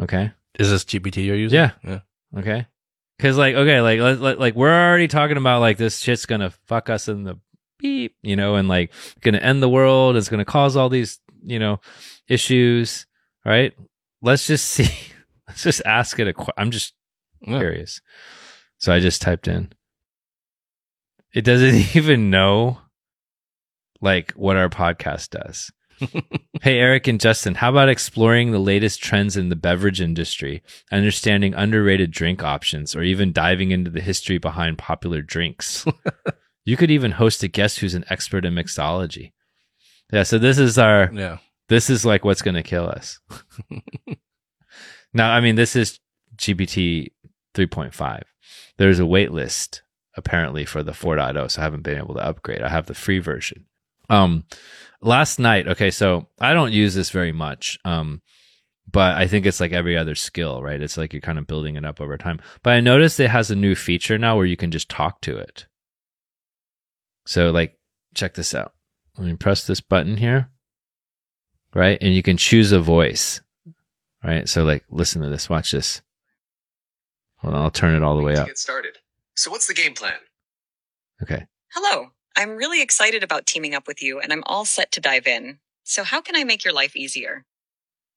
Okay. Is this GPT you're using? Yeah. Yeah. Okay. Cause like okay, like let, let- like we're already talking about like this shit's gonna fuck us in the beep, you know, and like gonna end the world. It's gonna cause all these you know issues, right? Let's just [laughs] see. Let's just ask it a. que- I'm just Yeah. curious. So I just typed in. It doesn't [laughs] even know like what our podcast does. [laughs] hey, Eric and Justin, how about exploring the latest trends in the beverage industry, understanding underrated drink options, or even diving into the history behind popular drinks? [laughs] you could even host a guest who's an expert in mixology. Yeah, so this is our Yeah. this is like what's going to kill us. now, I mean, this is GPT 3.5. There's a wait list apparently for the 4.0, so I haven't been able to upgrade. I have the free version. Um, last night, okay, so I don't use this very much. Um, but I think it's like every other skill, right? It's like you're kind of building it up over time. But I noticed it has a new feature now where you can just talk to it. So, like, check this out. Let me press this button here right? And you can choose a voice, right? So, like, listen to this. Watch this. Hold on, I'll turn it all the way up. Get started. So what's the game plan? Okay. Hello. I'm really excited about teaming up with you and I'm all set to dive in. So, how can I make your life easier?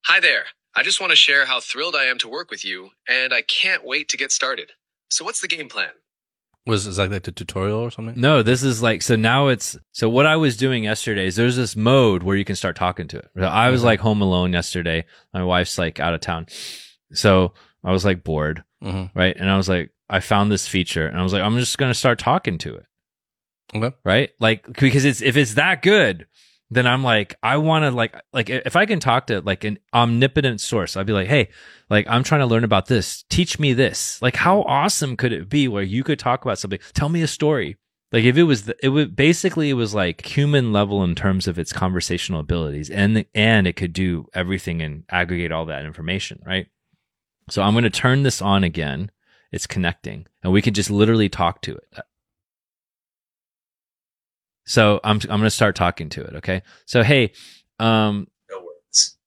Hi there. I just want to share how thrilled I am to work with you, and I can't wait to get started. So what's the game plan? Was is that like the tutorial or something? No, this is like, so now it's, so what I was doing yesterday is there's this mode where you can start talking to it. So I was Okay. like home alone yesterday. My wife's like out of town. So I was like bored, Mm-hmm. right? And I was like, I found this feature and I was like, I'm just going to start talking to it. Okay. right? Like because it's if it's that good, then I'm like I want to like like if I can talk to like an omnipotent source, I'd be like, hey, like I'm trying to learn about this. Teach me this. Like how awesome could it be where you could talk about something? Tell me a story. Like if it was the, it would basically it was like human level in terms of its conversational abilities and and it could do everything and aggregate all that information, right? So I'm going to turn this on again. It's connecting and we can just literally talk to it. So I'm I'm going to start talking to it, okay? So hey, um No words.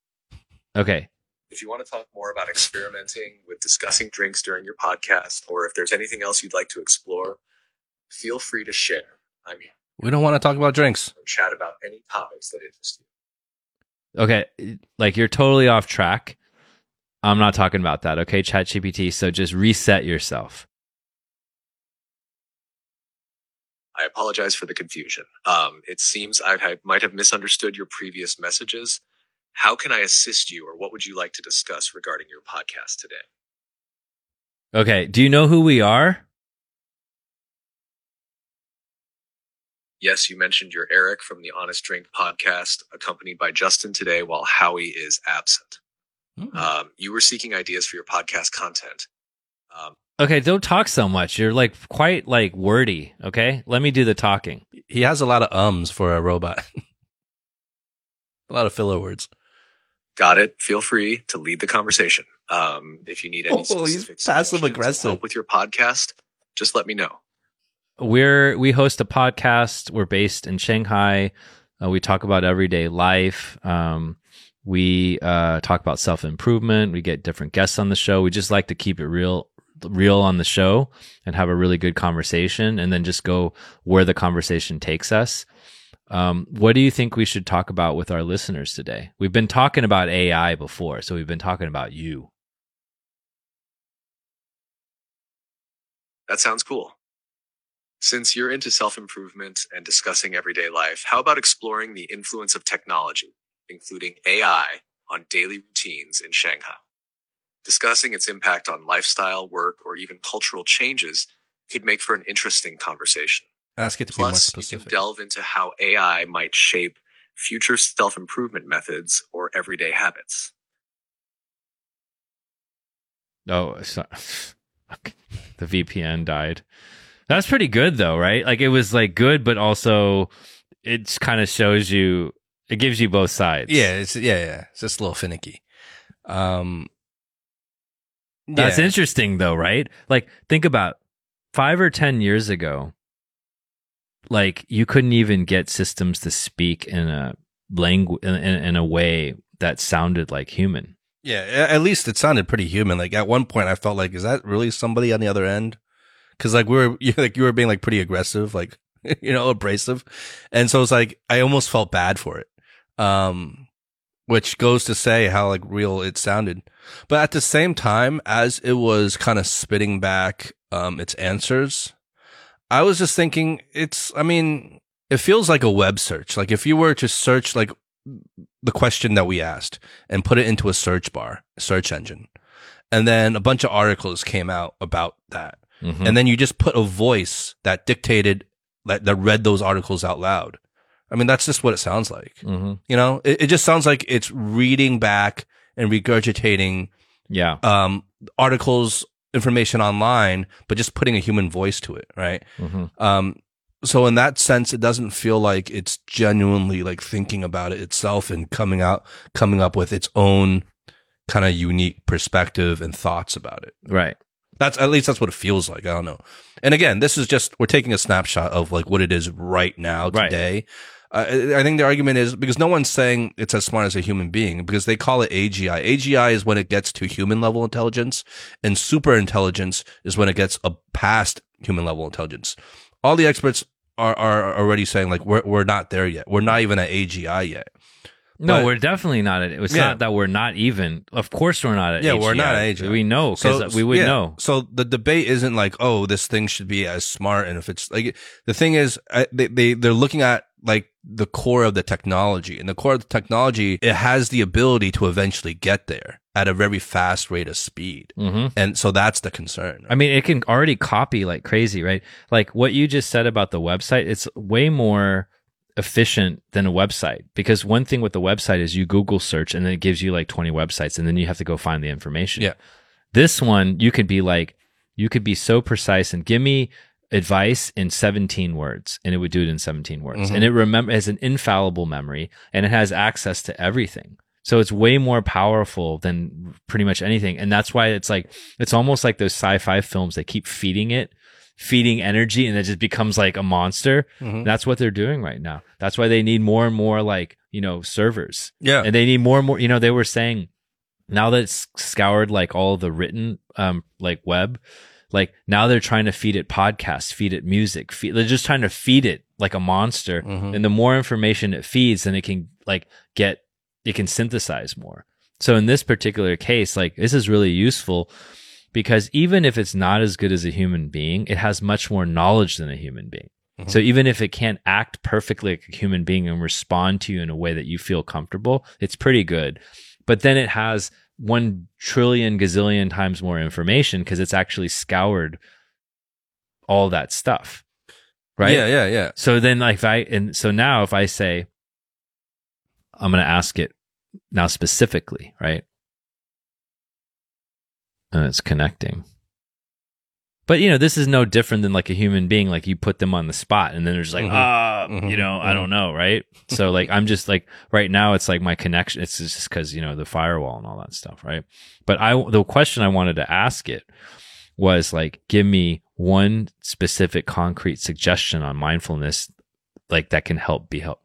okay. If you want to talk more about experimenting with discussing drinks during your podcast, or if there's anything else you'd like to explore, feel free to share. I'm here We don't want to talk about drinks. to chat about any topics that interest you. Okay, like you're totally off track. I'm not talking about that, okay? ChatGPT, so just reset yourself. I apologize for the confusion. Um, it seems I might have misunderstood your previous messages. How can I assist you, or what would you like to discuss regarding your podcast today? Okay, do you know who we are? Yes, you mentioned you're Eric from the Honest Drink podcast, accompanied by Justin today while Howie is absent. Mm. Um, you were seeking ideas for your podcast content. Um, Okay, don't talk so much. You're like quite like wordy, okay? Let me do the talking. He has a lot of ums for a robot. [laughs] a lot of filler words. got it. Feel free to lead the conversation. Um, if you need any Oh, he's specific passive suggestions aggressive. help with your podcast, just let me know. We're we host a podcast. We're based in Shanghai. Uh, we talk about everyday life. Um, we uh, talk about self improvement. We get different guests on the show. We just like to keep it real, real on the show and have a really good conversation, and then just go where the conversation takes us. Um, what do you think we should talk about with our listeners today? We've been talking about AI before, so we've been talking about you. That sounds cool. Since you're into self improvement and discussing everyday life, how about exploring the influence of technology, including AI, on daily routines in Shanghai? Discussing its impact on lifestyle, work, or even cultural changes could make for an interesting conversation. Ask it to be more Plus, you can delve into how AI might shape future self improvement methods or everyday habits. Oh, so, [laughs] the VPN died. That's pretty good though, right? Like it was like good, but also it kind of shows you, it gives you both sides. yeah, it's yeah, yeah. It's just a little finicky. Um, That's yeah. interesting though, right? Like think about five or 10 years ago, like you couldn't even get systems to speak in a language, in, in, a way that sounded like human. Yeah, at least it sounded pretty human. Like at one point, I felt like, is that really somebody on the other end? Because like we were, [laughs] you like you were being like pretty aggressive, like [laughs] you know, abrasive, and so it's like I almost felt bad for it. Um, which goes to say how like real it sounded. But at the same time, as it was kind of spitting back um its answers, I was just thinking, it's. I mean, it feels like a web search. Like if you were to search like the question that we asked and put it into a search bar, search engine. And then a bunch of articles came out about that. Mhm. And then you just put a voice that dictated, that, that read those articles out loud. I mean, that's just what it sounds like. Mhm. You know, it, it just sounds like it's reading back and regurgitating, yeah. um, articles, information online, but just putting a human voice to it. Right. Mhm. Um, so in that sense, it doesn't feel like it's genuinely like thinking about it itself and coming out, coming up with its own kind of unique perspective and thoughts about it. Right. That's at least that's what it feels like. I don't know. And again, this is just we're taking a snapshot of like what it is right now Right. Uh, I I think the argument is because no one's saying it's as smart as a human being because they call it AGI. AGI is when it gets to human level intelligence, and super intelligence is when it gets a past human level intelligence. All the experts are are already saying like we're we're not there yet. We're not even at AGI yet. No, But- we're definitely not at it. It's Yeah. not that we're not even. Of course, we're not at Yeah, we're not AGI. at AGI. We know because we would yeah. know. So the debate isn't like, oh, this thing should be as smart, and if it's like the thing is, I, they they they're looking at like the core of the technology, and the core of the technology it has the ability to eventually get there at a very fast rate of speed, hmm and so that's the concern. I mean, it can already copy like crazy, right? Like what you just said about the website, it's way more efficient than a website because one thing with the website is you Google search and then it gives you like 20 websites and then you have to go find the information. Yeah. This one, you could be like, you could be so precise and give me advice in 17 words and it would do it in 17 words. Mhm. And it remember has an infallible memory and it has access to everything. So it's way more powerful than pretty much anything. And that's why it's like, it's almost like those sci-fi films that keep feeding it, feeding energy and it just becomes like a monster. Mhm. That's what they're doing right now. That's why they need more and more like, you know, servers yeah, and they need more and more, you know, they were saying now that it's scoured like all the written, um, like web, like now they're trying to feed it podcasts, feed it music, feed, they're just trying to feed it like a monster. Mhm. And the more information it feeds, then it can like get, it can synthesize more. So in this particular case, like this is really useful because even if it's not as good as a human being, it has much more knowledge than a human being. Mhm. So even if it can't act perfectly like a human being and respond to you in a way that you feel comfortable, it's pretty good. But then it has one trillion gazillion times more information because it's actually scoured all that stuff. Right. yeah, yeah, yeah. So then, like, if I, and so now if I say, I'm going to ask it now specifically, right? And it's connecting. But, you know, this is no different than like a human being. Like, you put them on the spot and then there's like, Mhm. ah, Mhm. you know, I Mhm. don't know, right? so, like, I'm just like, right now, it's like my connection. It's just because, you know, the firewall and all that stuff, right? But I, the question I wanted to ask it was like, give me one specific concrete suggestion on mindfulness, like that can help be help.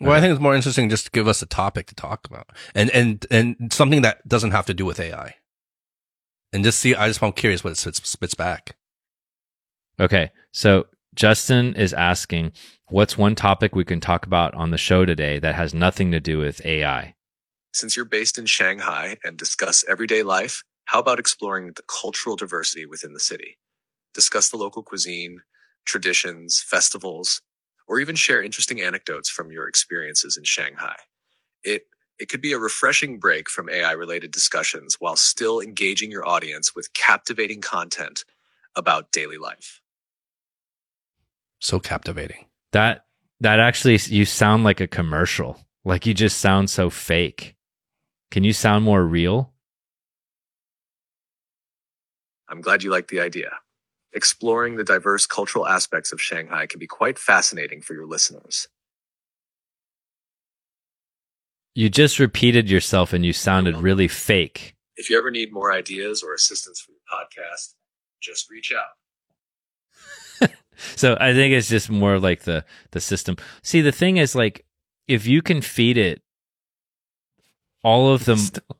Well, I think it's more interesting just to give us a topic to talk about, and and and something that doesn't have to do with AI, and just see. I just I'm curious what it spits, spits back. Okay. So Justin is asking, what's one topic we can talk about on the show today that has nothing to do with AI? Since you're based in Shanghai and discuss everyday life, how about exploring the cultural diversity within the city? Discuss the local cuisine, traditions, festivals, or even share interesting anecdotes from your experiences in Shanghai. It it could be a refreshing break from AI related discussions while still engaging your audience with captivating content about daily life. So captivating. That, that actually, you sound like a commercial. Like you just sound so fake. Can you sound more real? I'm glad you like the idea. Exploring the diverse cultural aspects of Shanghai can be quite fascinating for your listeners. You just repeated yourself and you sounded really fake. If you ever need more ideas or assistance for your podcast, just reach out. [laughs] So I think it's just more like the the system. See, the thing is like if you can feed it all of them [laughs]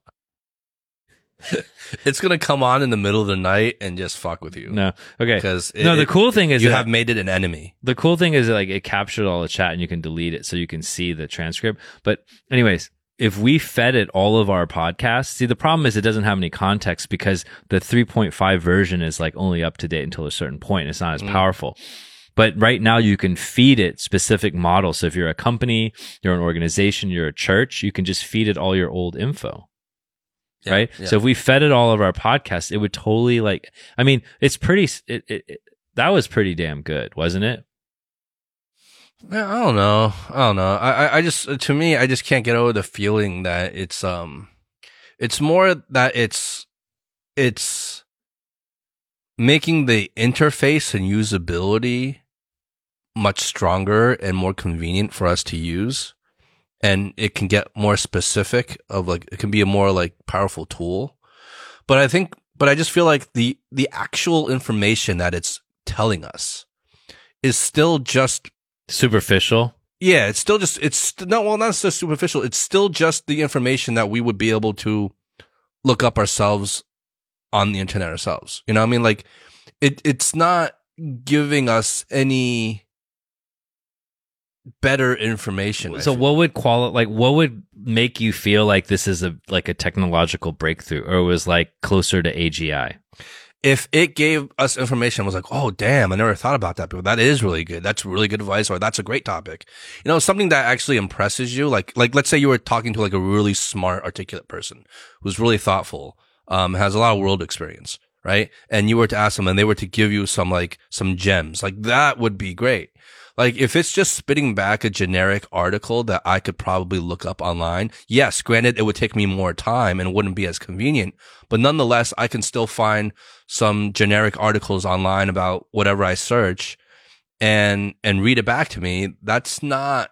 [laughs] it's gonna come on in the middle of the night and just fuck with you. No. Okay. because No, the cool thing is you that- have made it an enemy. the cool thing is that, like it captured all the chat and you can delete it so you can see the transcript. But anyways, if we fed it all of our podcasts, see the problem is it doesn't have any context because the 3.5 version is like only up to date until a certain point. It's not as mm. powerful. But right now you can feed it specific models. So if you're a company, you're an organization, you're a church, you can just feed it all your old info. Yeah, right. yeah. So if we fed it all of our podcasts, it would totally like, I mean, it's pretty, it, it, it, that was pretty damn good, wasn't it? Yeah, I don't know. I don't know. I, I, I just, to me, I just can't get over the feeling that it's, um, it's more that it's, it's making the interface and usability much stronger and more convenient for us to use. And it can get more specific of like, it can be a more like powerful tool. But I think, but I just feel like the, the actual information that it's telling us is still just Superficial. yeah, it's still just it's st- no, well, not just superficial. It's still just the information that we would be able to look up ourselves on the internet ourselves. You know, what I mean, like it. It's not giving us any better information. So what would quali- like what would make you feel like this is a like a technological breakthrough or was like closer to AGI? if it gave us information, was like, oh damn, I never thought about that. But that is really good. That's really good advice, or that's a great topic. You know, something that actually impresses you. Like, like let's say you were talking to like a really smart, articulate person who's really thoughtful, um, has a lot of world experience, right? And you were to ask them, and they were to give you some like some gems, like that would be great. Like if it's just spitting back a generic article that I could probably look up online, yes, granted it would take me more time and wouldn't be as convenient, but nonetheless I can still find some generic articles online about whatever I search and and read it back to me. That's not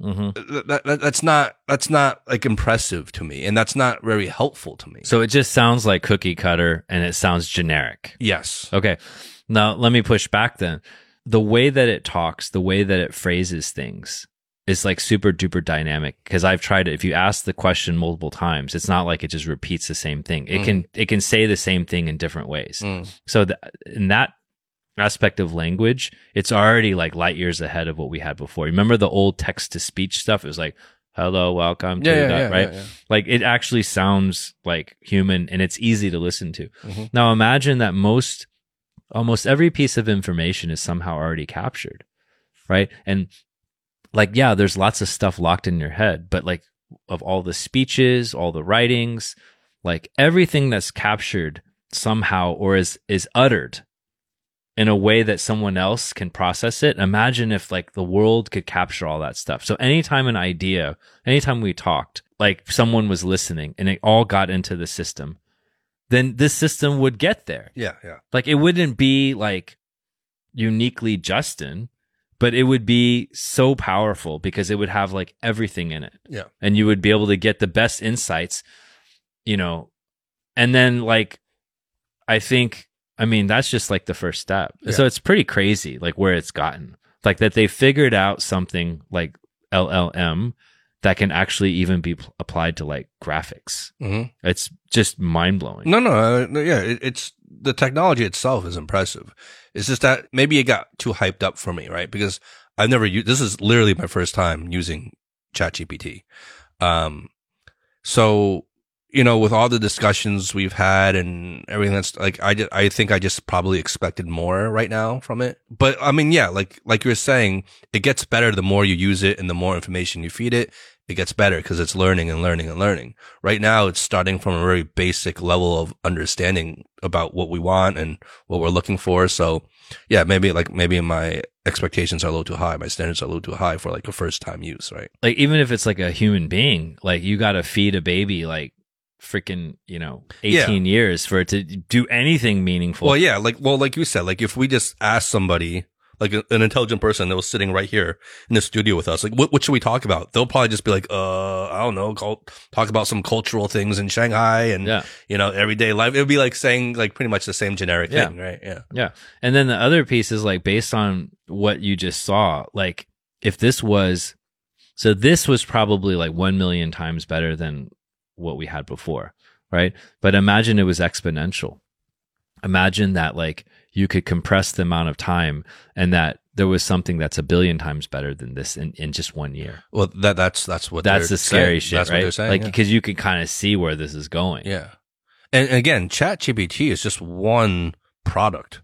Mm-hmm. that, that that's not that's not like impressive to me and that's not very helpful to me. So it just sounds like cookie cutter and it sounds generic. yes. Okay. Now let me push back then. The way that it talks, the way that it phrases things is like super duper dynamic because I've tried it. If you ask the question multiple times, it's not like it just repeats the same thing. It Mm. can it can say the same thing in different ways. Mm. So th- in that aspect of language, it's already like light years ahead of what we had before. Remember the old text to speech stuff? It was like, "Hello, welcome to Yeah, yeah, that," yeah, right? yeah, yeah. Like it actually sounds like human and it's easy to listen to. Mhm. Now imagine that most almost every piece of information is somehow already captured, right? And like yeah, there's lots of stuff locked in your head, but like of all the speeches, all the writings, like everything that's captured somehow or is is uttered in a way that someone else can process it. Imagine if like the world could capture all that stuff. So anytime an idea, anytime we talked, like someone was listening and it all got into the system, then this system would get there. Yeah, yeah. Like it wouldn't be like uniquely Justin, but it would be so powerful because it would have like everything in it Yeah. and you would be able to get the best insights, you know. And then like I think I mean that's just like the first step. Yeah. So it's pretty crazy like where it's gotten. Like that they figured out something like LLM that can actually even be pl- applied to like graphics. hmm It's just mind-blowing. No, no, uh, no, yeah. It, it's the technology itself is impressive. It's just that maybe it got too hyped up for me, right? Because I've never used. This is literally my first time using ChatGPT. Um, so you know, with all the discussions we've had and everything that's like, I I think I just probably expected more right now from it. But I mean, yeah, like like you were saying, it gets better the more you use it and the more information you feed it. It gets better because it's learning and learning and learning. Right now, it's starting from a very basic level of understanding about what we want and what we're looking for. So, yeah, maybe like maybe my expectations are a little too high. My standards are a little too high for like a first time use, right? Like even if it's like a human being, like you got to feed a baby like freaking, you know, 18 years for it to do anything meaningful. Well, yeah, like well, like you said, like if we just ask somebody, like an intelligent person that was sitting right here in the studio with us, like what what should we talk about? They'll probably just be like, uh, I don't know, call, talk about some cultural things in Shanghai and Yeah. you know everyday life. It would be like saying like pretty much the same generic Yeah. thing, right? Yeah. Yeah. And then the other piece is like based on what you just saw, like if this was, so this was probably like 1 million times better than what we had before. right? But imagine it was exponential. Imagine that like you could compress the amount of time and that there was something that's a billion times better than this in, in just one year. Well, that that's that's what That's the scary saying. shit, That's right? saying. like yeah. because you can kind of see where this is going. Yeah. And again, ChatGPT is just one product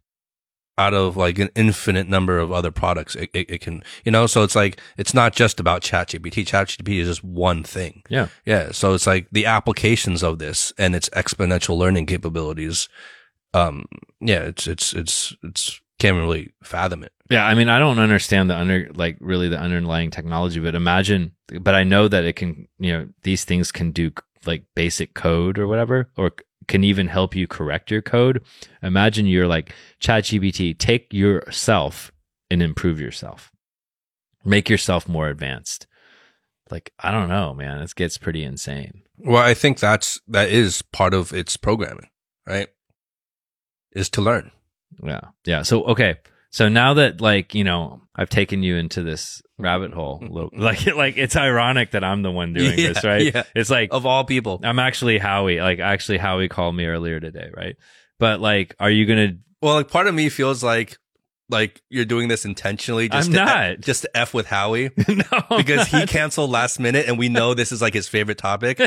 out of like an infinite number of other products it, it, it can, you know, so it's like, it's not just about ChatGPT. ChatGPT is just one thing. Yeah. Yeah. So it's like the applications of this and its exponential learning capabilities. Um, yeah, it's, it's, it's, it's, can't really fathom it. Yeah, I mean, I don't understand the under like really the underlying technology, but imagine, but I know that it can, you know, these things can do like basic code or whatever, or can even help you correct your code. Imagine you're like ChatGPT, take yourself and improve yourself, make yourself more advanced. Like I don't know, man, it gets pretty insane. Well, I think that's, that is part of its programming, right? Is to learn. Yeah. Yeah. So okay. So now that like, you know, I've taken you into this rabbit hole [laughs] little like [laughs] like it's ironic that I'm the one doing Yeah, this, right? yeah. It's like Of all people. I'm actually Howie. Like actually Howie called me earlier today, right? But like are you gonna Well, like part of me feels like like you're doing this intentionally just I'm to not. F, just to f with Howie [laughs] No because he canceled last minute and we know this is like his favorite topic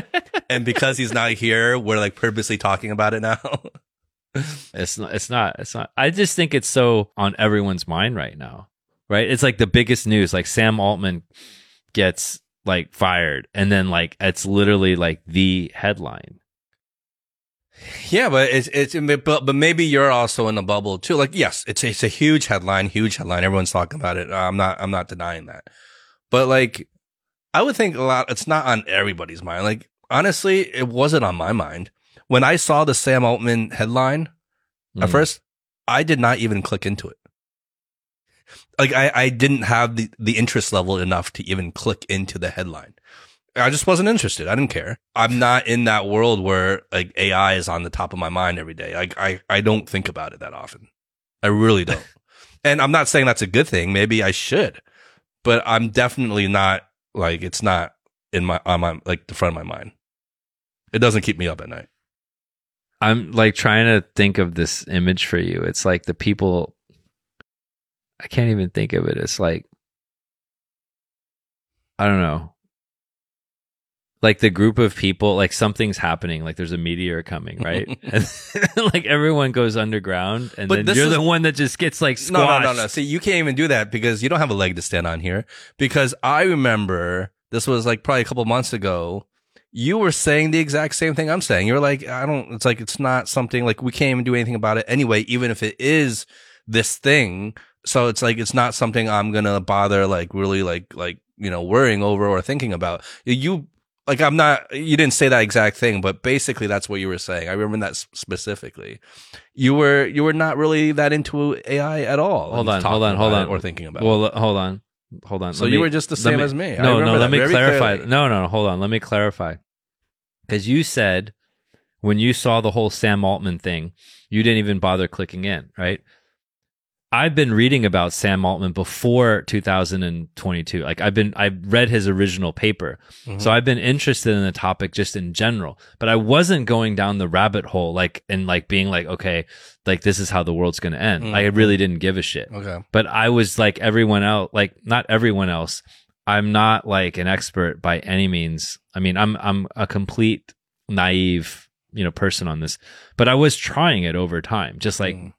and because he's not here we're like purposely talking about it now. It's not it's not it's not I just think it's so on everyone's mind right now. Right? It's like the biggest news. Like Sam Altman gets like fired and then like it's literally like the headline. yeah, but it's it's but but maybe you're also in a bubble too. Like yes, it's it's a huge headline, huge headline. Everyone's talking about it. I'm not I'm not denying that. But like I would think a lot it's not on everybody's mind. Like honestly, it wasn't on my mind. When I saw the Sam Altman headline, At Mm. first, I did not even click into it. Like I, I didn't have the, the interest level enough to even click into the headline. I just wasn't interested. I didn't care. I'm not in that world where like AI is on the top of my mind every day. Like I, I don't think about it that often. I really don't. [laughs] and I'm not saying that's a good thing. Maybe I should, but I'm definitely not like it's not in my on my like the front of my mind. It doesn't keep me up at night. I'm like trying to think of this image for you. It's like the people I can't even think of it. It's like I don't know. Like the group of people, like something's happening, like there's a meteor coming, right? and [laughs] [laughs] like everyone goes underground, and But then you're is- the one that just gets like No, squashed. no, no, no. See, you can't even do that because you don't have a leg to stand on here. Because I remember this was like probably a couple months ago. You were saying the exact same thing I'm saying. You're like, I don't, it's like, it's not something like we can't even do anything about it anyway, even if it is this thing. So it's like, it's not something I'm going to bother like really like, like, you know, worrying over or thinking about. You, like, I'm not, you didn't say that exact thing, but basically that's what you were saying. I remember that specifically you were you were not really that into AI at all. Hold on, hold on, hold on. it or thinking about. Well, l- hold on, hold on. So you me- were just the same as me. No, no. Let me clarify. clearly. No, no, no. Hold on. Let me clarify. Because you said when you saw the whole Sam Altman thing, you didn't even bother clicking in, right? I've been reading about Sam Altman before 2022. Like I've been, I read his original paper. Mhm. So I've been interested in the topic just in general, but I wasn't going down the rabbit hole, like, and like being like, okay, like this is how the world's going to end. I Mhm. really didn't give a shit okay. but I was like everyone else, like not everyone else. I'm not like an expert by any means. I mean, I'm I'm a complete naive, you know, person on this, but I was trying it over time, just like Mhm.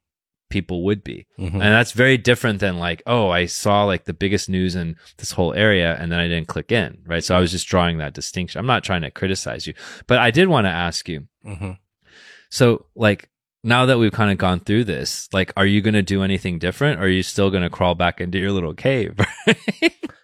People would be. Mhm. And that's very different than like, oh, I saw like the biggest news in this whole area and then I didn't click in, right? So I was just drawing that distinction. I'm not trying to criticize you, but I did want to ask you. Mhm. So, like, now that we've kind of gone through this, like, are you going to do anything different or are you still going to crawl back into your little cave? [laughs]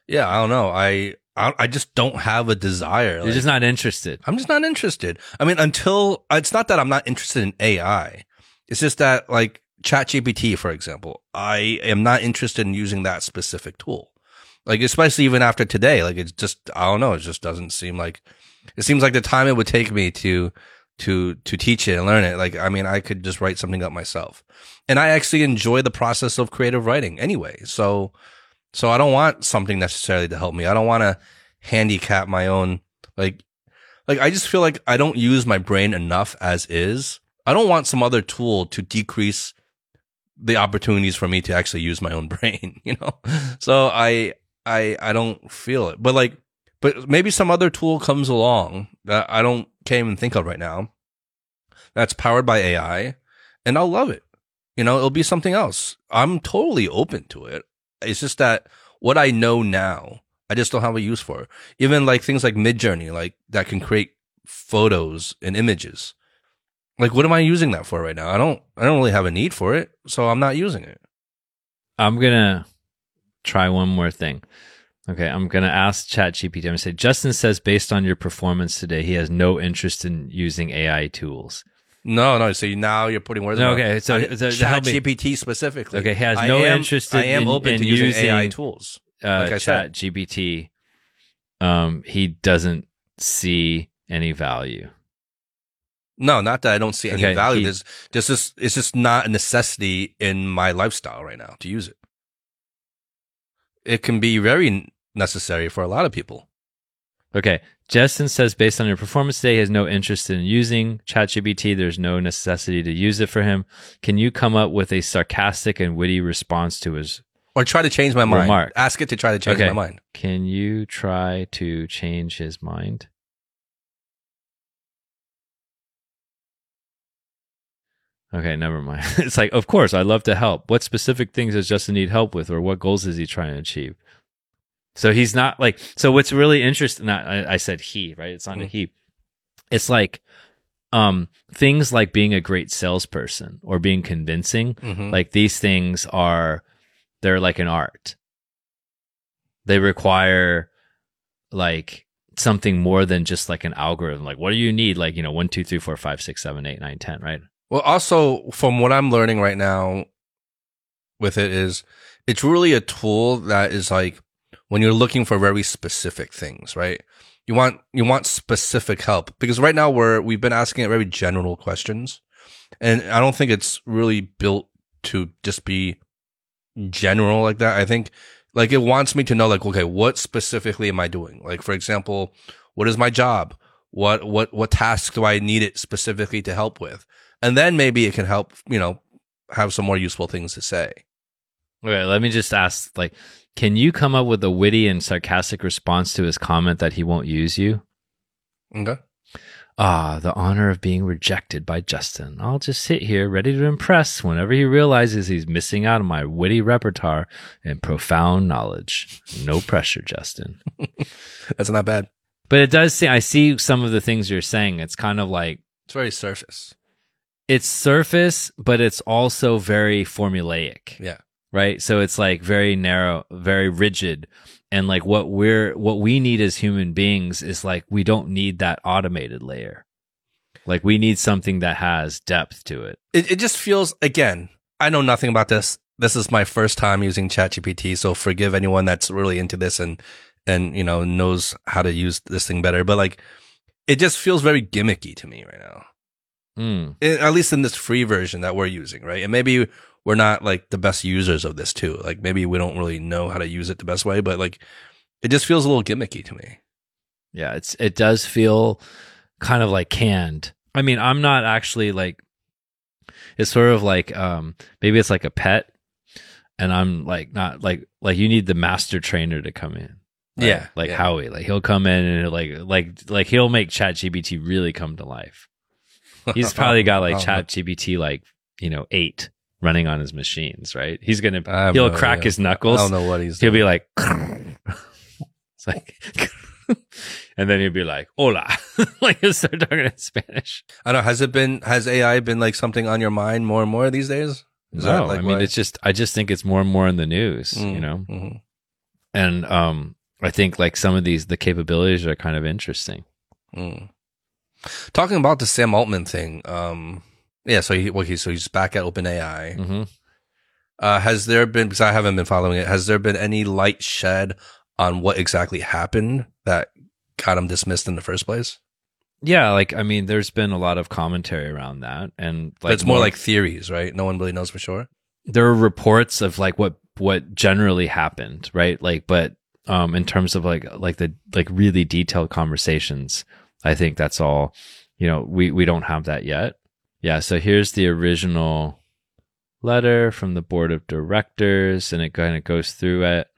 Yeah, I don't know. I I, I just don't have a desire. You're just not interested. I'm just not interested. I mean, until it's not that I'm not interested in AI. It's just that like ChatGPT, for example, I am not interested in using that specific tool. Like, especially even after today, like it's just, I don't know. It just doesn't seem like, it seems like the time it would take me to, to, to teach it and learn it. Like, I mean, I could just write something up myself and I actually enjoy the process of creative writing anyway. So, so I don't want something necessarily to help me. I don't want to handicap my own, like, like I just feel like I don't use my brain enough as is. I don't want some other tool to decrease the opportunities for me to actually use my own [laughs] brain, you know? So I I I don't feel it. But like but maybe some other tool comes along that I don't can't even think of right now. That's powered by AI and I'll love it. You know, it'll be something else. I'm totally open to it. It's just that what I know now, I just don't have a use for. Even like things like Midjourney, like that can create photos and images. Like, what am I using that for right now? I don't, I don't really have a need for it, so I'm not using it. I'm gonna try one more thing. Okay, I'm gonna ask ChatGPT. I'm gonna say Justin says based on your performance today, he has no interest in using AI tools. No, no. So now you're putting words. No, in okay, so- so Chat help me. GPT specifically. Okay, he has no am- interest I am open in to using, using- AI tools. Uh, Like I said. ChatGPT, um, he doesn't see any value. No, not that I don't see any Okay, value. he- just this. It's just not a necessity in my lifestyle right now to use it. It can be very necessary for a lot of people. Okay. Justin says based on your performance today, he has no interest in using ChatGPT. There's no necessity to use it for him. Can you come up with a sarcastic and witty response to his? Or try to change my mind. Remark. Ask it to try to change Okay. my mind. Can you try to change his mind? Okay, never mind. [laughs] It's like, of course, I'd love to help. What specific things does Justin need help with, or what goals is he trying to achieve? So he's not like. So what's really interesting? Not, I, I said he, right? It's not a Mhm. he. It's like, um, things like being a great salesperson or being convincing. Mhm. Like these things are, they're like an art. They require like something more than just like an algorithm. Like, what do you need? Like, you know, one, two, three, four, five, six, seven, eight, nine, ten, right? Well, also from what I'm learning right now with it is it's really a tool that is like when you're looking for very specific things, right? You want you want specific help because right now we're we've been asking it very general questions, and I don't think it's really built to just be general like that. I think like it wants me to know like okay, what specifically am I doing? Like for example, what is my job? What what what task do I need it specifically to help with? And then maybe it can help, you know, have some more useful things to say. Okay, let me just ask like, can you come up with a witty and sarcastic response to his comment that he won't use you? Okay. Ah, the honor of being rejected by Justin. I'll just sit here ready to impress whenever he realizes he's missing out on my witty repertoire and profound knowledge. No pressure, Justin. [laughs] That's not bad. But it does seem, I see some of the things you're saying. It's kind of like, It's very surface. It's surface, but it's also very formulaic. Yeah. Right. So it's like very narrow, very rigid. And like what we're, what we need as human beings is like, we don't need that automated layer. Like we need something that has depth to it. It it just feels again, I know nothing about this. This is my first time using ChatGPT, so forgive anyone that's really into this and and you know knows how to use this thing better. But like it just feels very gimmicky to me right now. Mm. At least in this free version that we're using, right? And maybe we're not like the best users of this too. Like maybe we don't really know how to use it the best way, but like it just feels a little gimmicky to me. Yeah. It's, it does feel kind of like canned. I mean, I'm not actually like, it's sort of like, um, maybe it's like a pet and I'm like, not like, like you need the master trainer to come in. right? Yeah, Like yeah. Howie, like he'll come in and like, like, like he'll make chat GBT really come to life. He's probably got like [laughs] Oh, chat GBT, like, you know, eight running on his machines, right? He's to, he'll no crack his knuckles. I don't know what he's He'll doing. be like, [laughs] it's like, [laughs] and then he'll be like, hola. like he'll start talking in Spanish. I don't know. Has it been? Has AI been like something on your mind more and more these days? Is no, like, I mean, why- it's just, I just think it's more and more in the news, Mm, you know? mhm. And, um, I think like some of these, the capabilities are kind of interesting. Mm. Talking about the Sam Altman thing, um, yeah. So he, okay, so he's back at OpenAI. hmm Uh, has there been? Because I haven't been following it. Has there been any light shed on what exactly happened that got him dismissed in the first place? Yeah. Like, I mean, there's been a lot of commentary around that. And But like, it's more like theories, right? No one really knows for sure. there are reports of like what what generally happened, right? Like, but um, in terms of like like the like really detailed conversations, I think that's all. You know, we we don't have that yet. Yeah. So here's the original letter from the board of directors, and it kind of goes through it.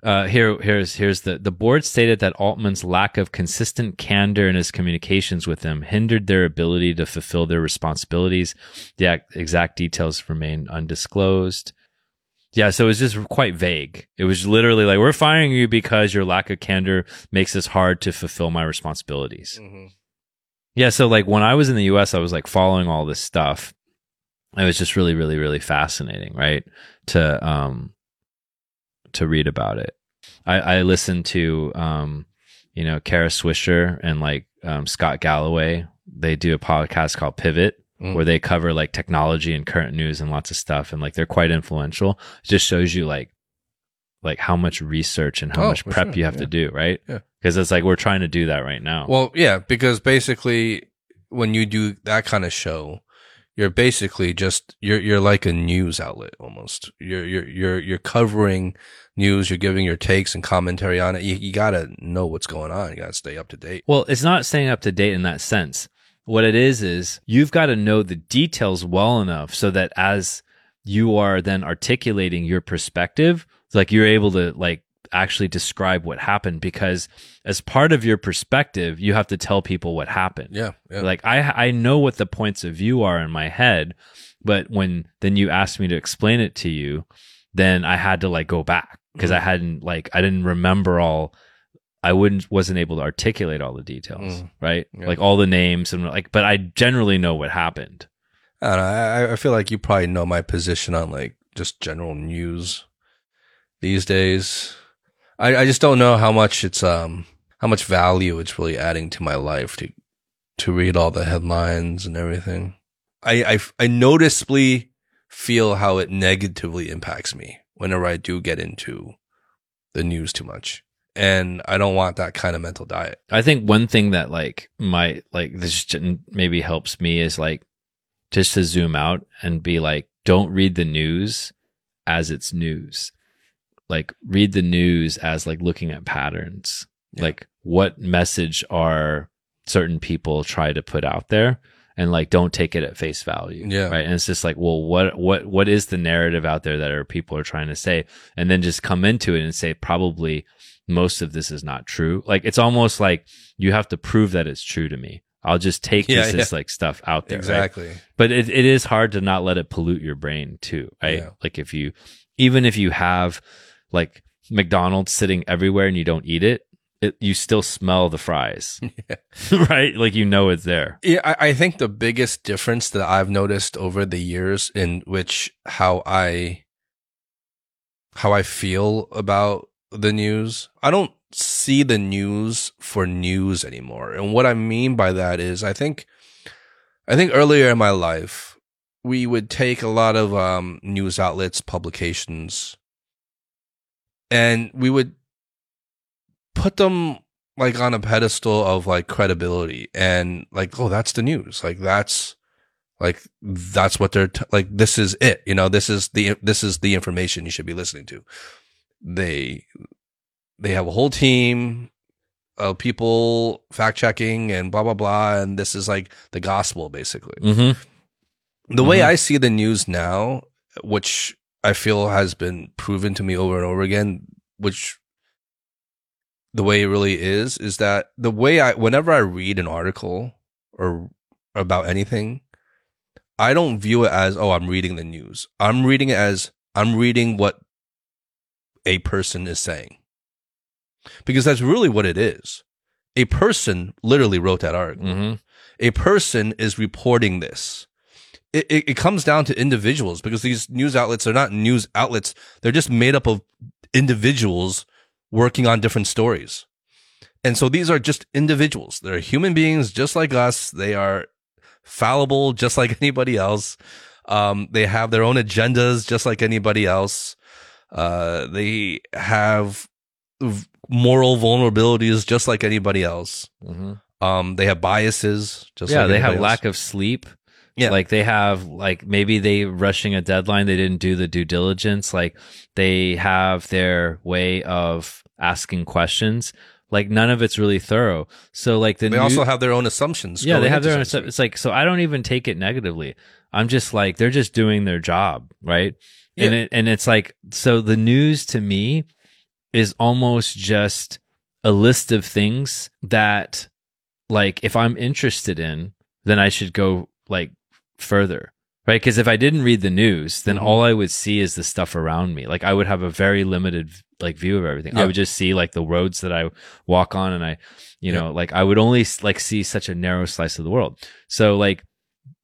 Uh, here, here's here's the the board stated that Altman's lack of consistent candor in his communications with them hindered their ability to fulfill their responsibilities. The ac- exact details remain undisclosed. Yeah, so it was just quite vague. It was literally like, "We're firing you because your lack of candor makes this hard to fulfill my responsibilities." Yeah, so like when I was in the US, I was like following all this stuff. It was just really, really, really fascinating, right? To um to read about it. I, I listened to um, you know, Kara Swisher and like um Scott Galloway. They do a podcast called Pivot Mm. where they cover like technology and current news and lots of stuff and like they're quite influential. It just shows you like like how much research and how Oh, much prep sure, you have yeah. to do, right? Yeah. Because it's like we're trying to do that right now. Well, yeah, because basically when you do that kind of show, you're basically just you're you're like a news outlet almost. You're you're you're you're covering news, you're giving your takes and commentary on it. You, you got to know what's going on. You got to stay up to date. Well, it's not staying up to date in that sense. What it is is you've got to know the details well enough so that as you are then articulating your perspective, like you're able to like actually describe what happened because as part of your perspective, you have to tell people what happened. Yeah, yeah. Like I I know what the points of view are in my head, but when then you asked me to explain it to you, then I had to like go back because mm-hmm. I hadn't like I didn't remember all I wouldn't wasn't able to articulate all the details, Mm. right? Yeah. Like all the names and like but I generally know what happened. I, don't know, I I feel like you probably know my position on like just general news these days. I I just don't know how much it's um how much value it's really adding to my life to to read all the headlines and everything. I I, I noticeably feel how it negatively impacts me whenever I do get into the news too much. And I don't want that kind of mental diet. I think one thing that like might like this maybe helps me is like just to zoom out and be like, don't read the news as it's news. Like read the news as like looking at patterns. Yeah. Like what message are certain people try to put out there and like don't take it at face value. Yeah. Right. And it's just like, well, what what what is the narrative out there that are people are trying to say? And then just come into it and say probably most of this is not true. Like it's almost like you have to prove that it's true to me. I'll just take Yeah, this yeah. as like stuff out there. right? Exactly. But it, it is hard to not let it pollute your brain too, right? Yeah. Like if you, even if you have like McDonald's sitting everywhere and you don't eat it, it you still smell the fries, [laughs] [laughs] right? Like you know it's there. Yeah, I, I think the biggest difference that I've noticed over the years in which how I how I feel about the news, I don't see the news for news anymore. And what I mean by that is I think I think earlier in my life we would take a lot of um news outlets, publications and we would put them like on a pedestal of like credibility and like oh that's the news. Like that's like that's what they're t- like this is it. You know this is the this is the information you should be listening to they they have a whole team of people fact checking and blah blah blah and this is like the gospel basically Mm-hmm. the way Mhm. I see the news now, which I feel has been proven to me over and over again, which the way it really is, is that the way I, whenever I read an article or about anything, I don't view it as, oh, I'm reading the news. I'm reading it as, I'm reading what a person is saying. Because that's really what it is. A person literally wrote that article Mm-hmm. a person is reporting this. It, it, it comes down to individuals because these news outlets are not news outlets. They're just made up of individuals working on different stories. And so these are just individuals. They're human beings just like us. They are fallible just like [laughs] anybody else. Um, they have their own agendas just like anybody else. Uh, they have moral vulnerabilities just like anybody else. Mm-hmm. Um, they have biases, just yeah, like they have else. lack of sleep. Yeah. Like they have like maybe they rushing a deadline, they didn't do the due diligence. Like they have their way of asking questions, Like none of it's really thorough. So like the They new- also have their own assumptions. yeah, they have their own It's like so I don't even take it negatively. I'm just like they're just doing their job, right? And it and it's like so the news to me is almost just a list of things that like if I'm interested in, then I should go like further. Right? Because if I didn't read the news, then Mhm. all I would see is the stuff around me. Like I would have a very limited like view of everything. I would just see like the roads that I walk on and I you Yeah. know, like I would only like see such a narrow slice of the world. So like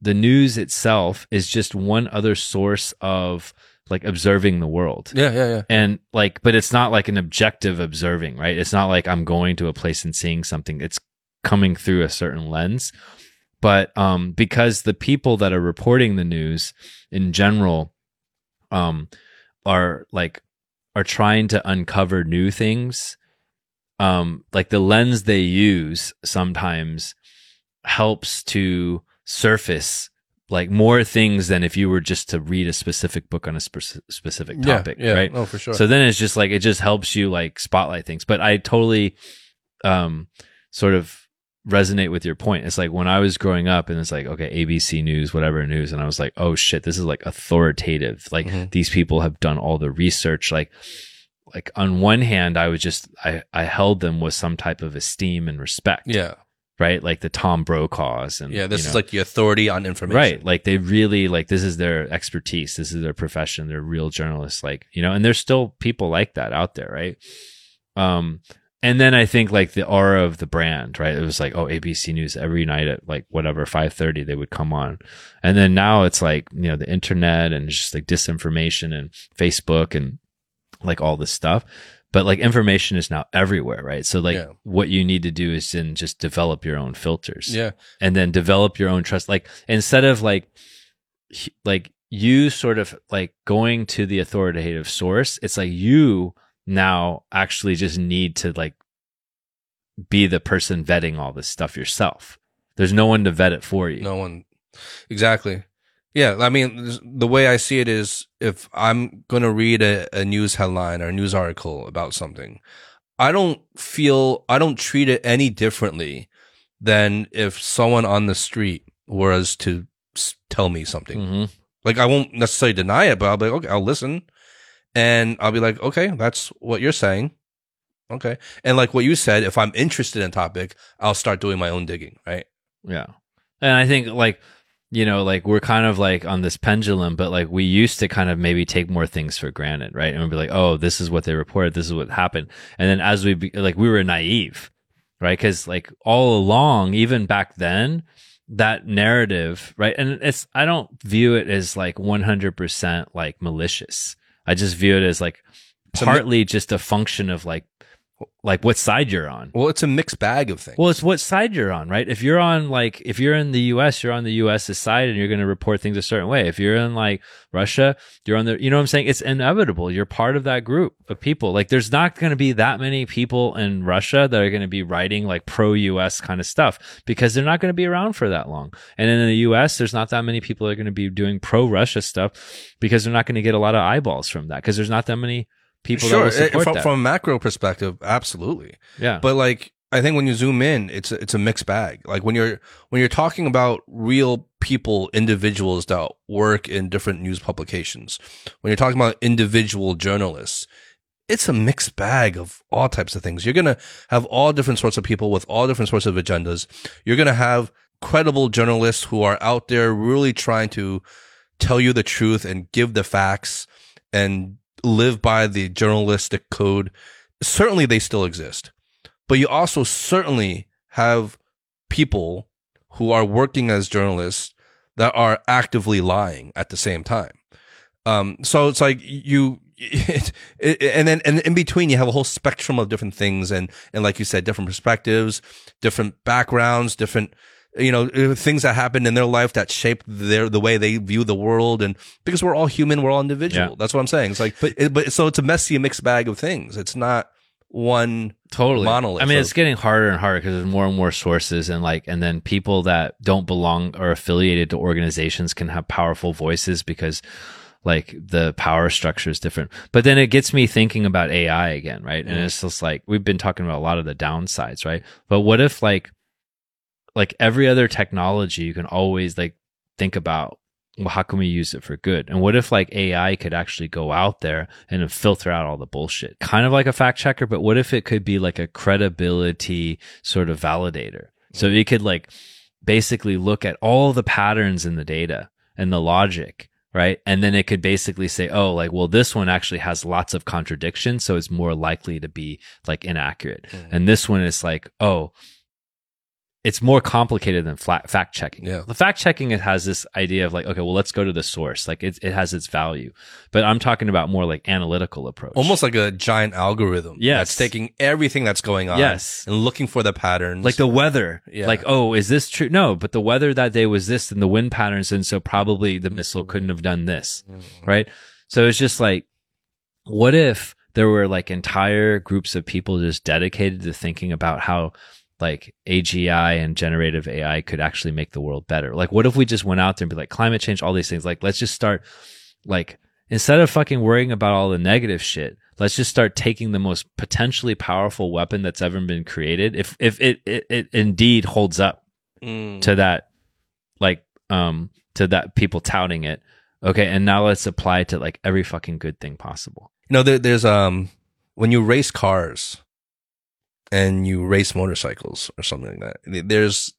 the news itself is just one other source of like observing the world. yeah, yeah, yeah. And like, but it's not like an objective observing, right? It's not like I'm going to a place and seeing something. It's coming through a certain lens. But um, because the people that are reporting the news in general um, are like are trying to uncover new things, um, like the lens they use sometimes helps to surface like more things than if you were just to read a specific book on a spe- specific topic, yeah, yeah. right? Oh, for sure. So then it's just like it just helps you like spotlight things. But I totally um sort of resonate with your point. It's like when I was growing up and it's like, okay, ABC News, whatever news, and I was like, oh shit, this is like authoritative. Like Mhm. these people have done all the research. Like like on one hand, I was just I I held them with some type of esteem and respect. yeah, Right. Like the Tom Brokaws and yeah. This you is like the authority on information. Right. Like they really like this is their expertise. This is their profession. They're real journalists. Like, you know, and there's still people like that out there, right? Um, and then I think like the aura of the brand, right? It was like, oh, ABC News every night at like whatever, five thirty, they would come on. And then now it's like, you know, the internet and just like disinformation and Facebook and like all this stuff. But like information is now everywhere, right? So like Yeah. what you need to do is then just develop your own filters Yeah, and then develop your own trust like instead of like like you sort of like going to the authoritative source it's like you now actually just need to like be the person vetting all this stuff yourself there's no one to vet it for you no one. Exactly. Yeah, I mean, the way I see it is, if I'm gonna read a, a news headline or a news article about something, I don't feel I don't treat it any differently than if someone on the street was to tell me something. Mhm. Like I won't necessarily deny it, but I'll be like, okay, I'll listen, and I'll be like, okay, that's what you're saying. Okay, and like what you said, if I'm interested in topic, I'll start doing my own digging. Right? yeah and i think like you know like we're kind of like on this pendulum but like we used to kind of maybe take more things for granted right? And we'd be like oh this is what they reported. This is what happened. And then as we be, like we were naive right? Because like all along even back then that narrative right? And it's i don't view it as like 100% like malicious. I just view it as like It's a mi- partly just a function of like like what side you're on Well, it's a mixed bag of things. well, it's what side you're on, right? If you're on like if you're in the US, you're on the US's side and you're going to report things a certain way. If you're in like Russia, you're on the you know what I'm saying? It's inevitable. You're part of that group of people. Like there's not going to be that many people in Russia that are going to be writing like pro US kind of stuff because they're not going to be around for that long. And in the US, there's not that many people that are going to be doing pro Russia stuff because they're not going to get a lot of eyeballs from that because there's not that many people that sure, will eh, support from, from a macro perspective, absolutely. yeah. But like, I think when you zoom in, it's a, it's a mixed bag. Like when you're when you're talking about real people, individuals that work in different news publications, when you're talking about individual journalists, it's a mixed bag of all types of things. You're gonna have all different sorts of people with all different sorts of agendas. You're gonna have credible journalists who are out there really trying to tell you the truth and give the facts and live by the journalistic code. Certainly, they still exist but you also certainly have people who are working as journalists that are actively lying at the same time. Um, so it's like you, it, it, and then and in between you have a whole spectrum of different things, and and like you said, different perspectives, different backgrounds, different you know uh, things that happened in their life that shaped their the way they view the world, and because we're all human, we're all individual. Yeah. That's what I'm saying. It's like, but it, but so it's a messy mixed bag of things. It's not one totally monolith i mean it's getting harder and harder because there's more and more sources and like and then people that don't belong or affiliated to organizations can have powerful voices because like the power structure is different. But then it gets me thinking about AI again, right? And it's just like we've been talking about a lot of the downsides, right? But what if like like every other technology you can always like think about well, how can we use it for good? And what if like AI could actually go out there and filter out all the bullshit? Kind of like a fact checker, but what if it could be like a credibility sort of validator? So it could like basically look at all the patterns in the data and the logic, right? And then it could basically say, oh, like, well, this one actually has lots of contradictions. So it's more likely to be like inaccurate. Mm. And this one is like, oh, it's more complicated than flat fact checking. Yeah. The fact checking it has this idea of like, okay, well, let's go to the source. Like it, it has its value, but I'm talking about more like analytical approach. Almost like a giant algorithm. Yes. That's taking everything that's going on. Yes. And looking for the patterns. like the weather. Yeah. Like, oh, is this true? No, but the weather that day was this and the wind patterns. And so probably the missile couldn't have done this. Mm. Right. So it's just like, what if there were like entire groups of people just dedicated to thinking about how like AGI and generative AI could actually make the world better? Like, what if we just went out there and be like, climate change, all these things? Like, let's just start, like, instead of fucking worrying about all the negative shit, let's just start taking the most potentially powerful weapon that's ever been created. If if it it, it indeed holds up Mm. to that, like, um, to that people touting it. Okay, and now let's apply it to like every fucking good thing possible. You know, there, there's um when you race cars and you race motorcycles or something like that. There's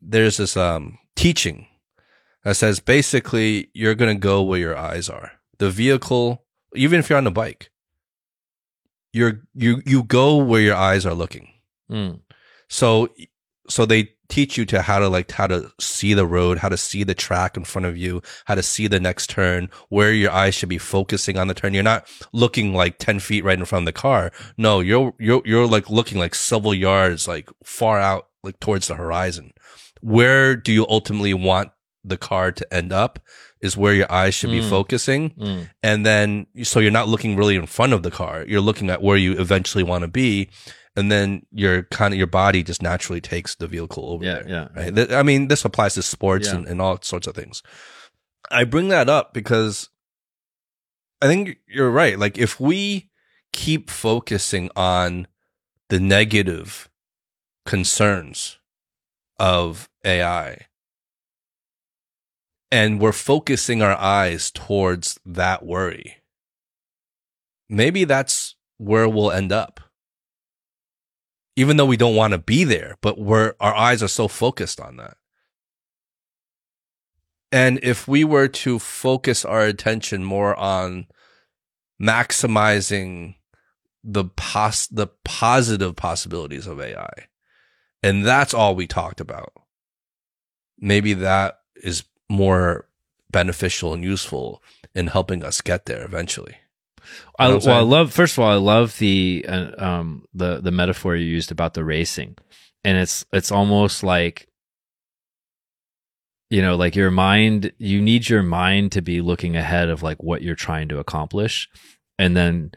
there's this um teaching that says basically you're gonna go where your eyes are. The vehicle, even if you're on the bike, you're you you go where your eyes are looking. Mm. So so they teach you to how to like how to see the road, how to see the track in front of you, how to see the next turn, where your eyes should be focusing on the turn. You're not looking like 10 feet right in front of the car. No, you're you're you're like looking like several yards like far out like towards the horizon. Where do you ultimately want the car to end up is where your eyes should be Mm. focusing. Mm. And then so you're not looking really in front of the car. You're looking at where you eventually want to be and then your kind of your body just naturally takes the vehicle over Yeah, there. yeah. Right? Th- I mean, this applies to sports Yeah. and, and all sorts of things. I bring that up because I think you're right. Like if we keep focusing on the negative concerns of AI and we're focusing our eyes towards that worry, maybe that's where we'll end up even though we don't want to be there, but we're our eyes are so focused on that. And if we were to focus our attention more on maximizing the pos the positive possibilities of AI, and that's all we talked about, maybe that is more beneficial and useful in helping us get there eventually. I, well, I love. First of all, I love the uh, um the the metaphor you used about the racing, and it's it's almost like you know, like your mind. You need your mind to be looking ahead of like what you're trying to accomplish, and then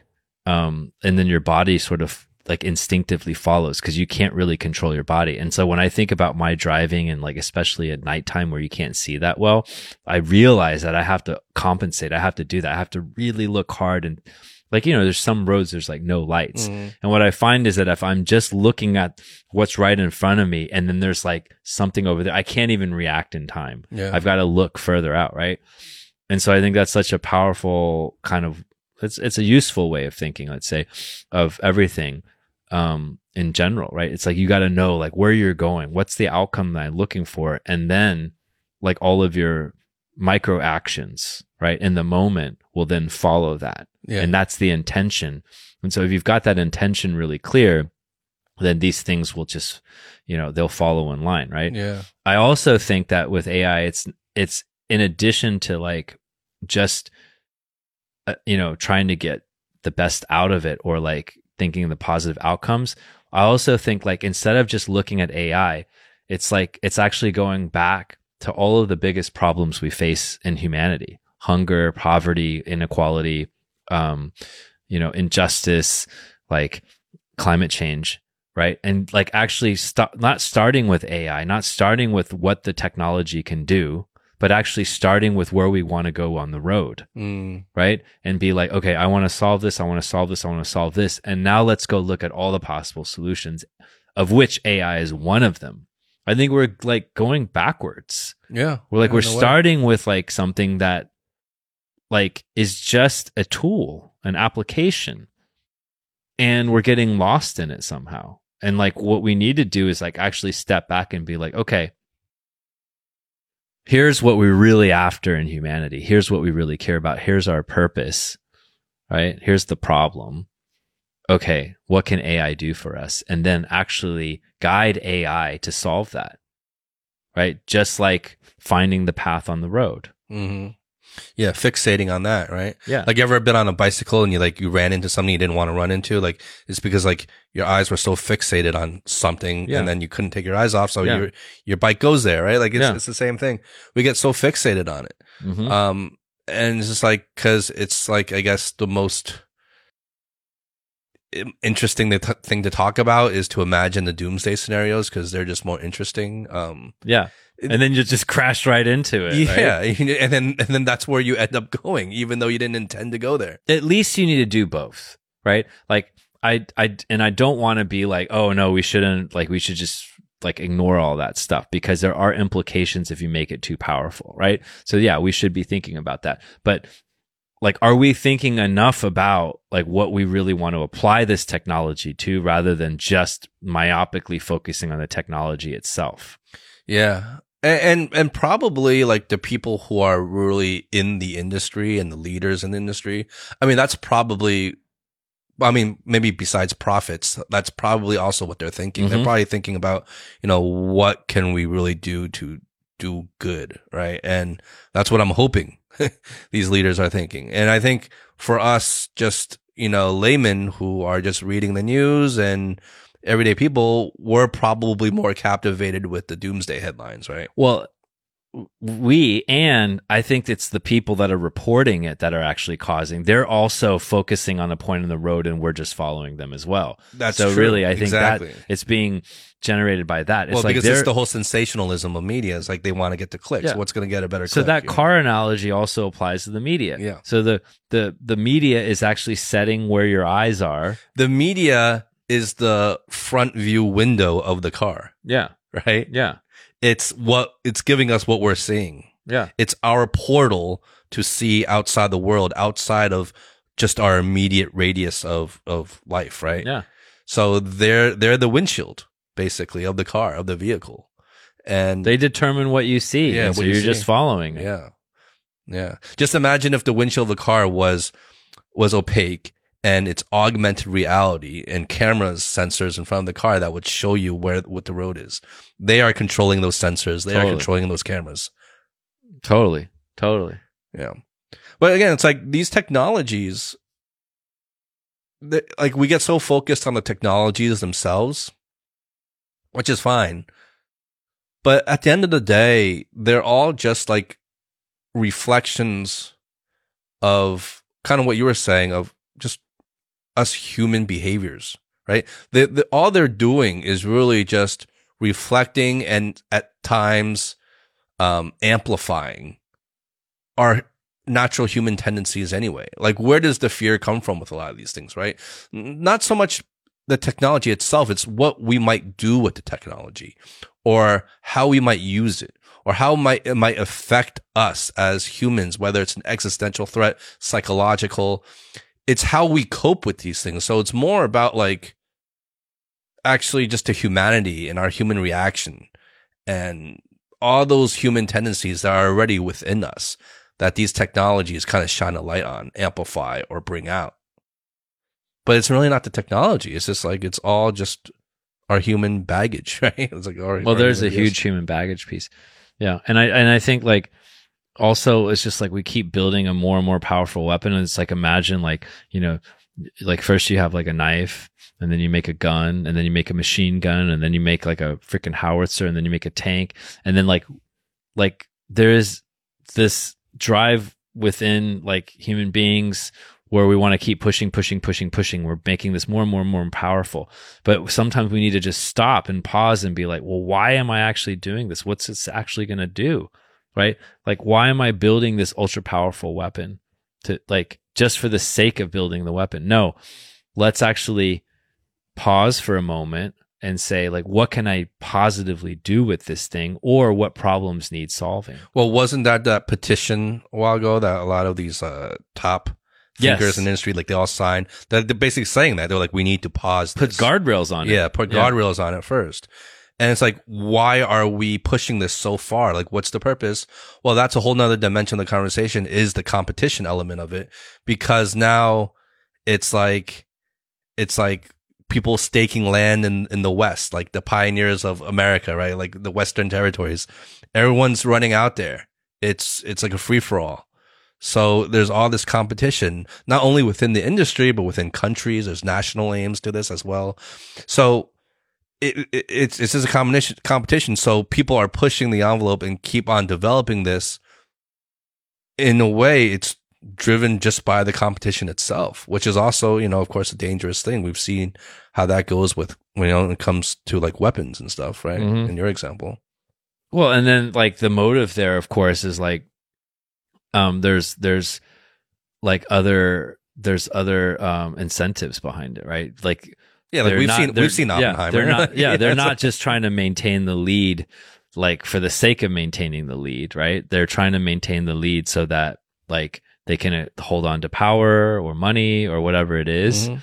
um and then your body sort of like instinctively follows because you can't really control your body. And so when I think about my driving and like especially at nighttime where you can't see that well, I realize that I have to compensate. I have to do that. I have to really look hard and like, you know, there's some roads there's like no lights. Mm. And what I find is that if I'm just looking at what's right in front of me and then there's like something over there, I can't even react in time. Yeah. I've got to look further out, right? And so I think that's such a powerful kind of it's it's a useful way of thinking, let's say, of everything um in general, right? It's like you got to know like where you're going, what's the outcome that I'm looking for, and then like all of your micro actions, right, in the moment will then follow that. Yeah. And that's the intention. And so if you've got that intention really clear, then these things will just, you know, they'll follow in line, right? yeah. I also think that with AI, it's it's in addition to like just uh, you know trying to get the best out of it or like thinking the positive outcomes. I also think like instead of just looking at AI, it's like it's actually going back to all of the biggest problems we face in humanity: hunger, poverty, inequality, um, you know, injustice, like climate change right and like actually not starting with ai not starting with what the technology can do but actually starting with where we want to go on the road, Mm. right? And be like, okay, I want to solve this. I want to solve this. I want to solve this. And now let's go look at all the possible solutions, of which AI is one of them. I think we're like going backwards. Yeah. We're like, we're no way. starting with like something that like is just a tool, an application, and we're getting lost in it somehow. And like what we need to do is like actually step back and be like, okay, here's what we're really after in humanity. Here's what we really care about. Here's our purpose, right? Here's the problem. Okay, what can AI do for us? And then actually guide AI to solve that, right? Just like finding the path on the road. hmm Yeah, fixating on that, right? Yeah. Like you ever been on a bicycle and you like you ran into something you didn't want to run into? Like it's because like your eyes were so fixated on something Yeah. and then you couldn't take your eyes off, so Yeah. your your bike goes there, right? Like it's Yeah. it's the same thing. We get so fixated on it. Mhm. Um and it's just like cuz it's like I guess the most interesting th- thing to talk about is to imagine the doomsday scenarios cuz they're just more interesting. Um yeah. and then you just crash right into it. right? [laughs] yeah, and then and then that's where you end up going even though you didn't intend to go there. at least you need to do both, right? Like I I and I don't want to be like, oh no, we shouldn't like we should just like ignore all that stuff because there are implications if you make it too powerful, right? So yeah, we should be thinking about that. But like are we thinking enough about like what we really want to apply this technology to rather than just myopically focusing on the technology itself? Yeah. And, and and probably like the people who are really in the industry and the leaders in the industry. I mean, that's probably I mean, maybe besides profits, that's probably also what they're thinking. They're Mhm. probably thinking about, you know, what can we really do to do good, right? And that's what I'm hoping [laughs] these leaders are thinking. And I think for us, just, you know, laymen who are just reading the news and everyday people, we're probably more captivated with the doomsday headlines, right? Well, we and I think it's the people that are reporting it that are actually causing. They're also focusing on a point in the road, and we're just following them as well. That's so true. really, I think Exactly. that it's being generated by that. It's well, like because it's the whole sensationalism of media. It's like they want to get the clicks. Yeah. What's going to get a better so click, that know? car analogy also applies to the media. Yeah. So the the the media is actually setting where your eyes are. the media is the front view window of the car, Yeah. right? Yeah. It's what it's giving us what we're seeing. Yeah. It's our portal to see outside the world, outside of just our immediate radius of of life, right? Yeah. So they're they're the windshield basically of the car, of the vehicle. And They determine what you see. Yeah, so you you're just following. Yeah. Yeah. Just imagine if the windshield of the car was was opaque and it's augmented reality and cameras, sensors in front of the car that would show you where what the road is. They are controlling those sensors. They are controlling those cameras. Totally. Totally. Yeah. But again, it's like these technologies they- like we get so focused on the technologies themselves, which is fine. But at the end of the day, they're all just like reflections of kind of what you were saying of just us human behaviors, right? The, the, all they're doing is really just reflecting and at times um, amplifying our natural human tendencies anyway. Like, where does the fear come from with a lot of these things, right? Not so much the technology itself, it's what we might do with the technology or how we might use it or how might it might affect us as humans, whether it's an existential threat, psychological. It's how we cope with these things. So it's more about like actually just the humanity and our human reaction and all those human tendencies that are already within us that these technologies kind of shine a light on, amplify, or bring out. But it's really not the technology. It's just like it's all just our human baggage, [laughs] right? It's like our, well our there's a huge human baggage piece yeah and i and i think like also it's just like we keep building a more and more powerful weapon and it's like imagine like you know like first you have like a knife and then you make a gun and then you make a machine gun and then you make like a freaking howitzer and then you make a tank and then like like there is this drive within like human beings where we want to keep pushing pushing pushing pushing. We're making this more and more and more powerful. But sometimes we need to just stop and pause and be like well why am i actually doing this? What's this actually going to do right? Like, why am I building this ultra powerful weapon to like just for the sake of building the weapon? No, let's actually pause for a moment and say, like, what can I positively do with this thing or what problems need solving? Well, wasn't that that petition a while ago that a lot of these uh, top thinkers Yes. in the industry, like they all signed, that they're basically saying that they're like, we need to pause. Put this. guardrails on it. Yeah, put Yeah. guardrails on it first. And it's like, why are we pushing this so far? Like, what's the purpose? Well, that's a whole nother dimension of the conversation is the competition element of it. Because now it's like, it's like people staking land in, in the West, like the pioneers of America, right? Like the Western territories. Everyone's running out there. It's, it's like a free for all. So there's all this competition, not only within the industry, but within countries. There's national aims to this as well. So it, it, it's it's just a combination competition. So people are pushing the envelope and keep on developing this. In a way, it's driven just by the competition itself, which is also, you know, of course, a dangerous thing. We've seen how that goes with you know when it comes to like weapons and stuff, right? Mhm. In your example, Well, and then like the motive there, of course, is like, um, there's there's like other there's other um incentives behind it, right? Like yeah, like they're we've not- seen we've seen yeah, Oppenheimer. they're not, [laughs] yeah, they're not just trying to maintain the lead, like for the sake of maintaining the lead, right? They're trying to maintain the lead so that like they can uh, hold on to power or money or whatever it is. Mhm.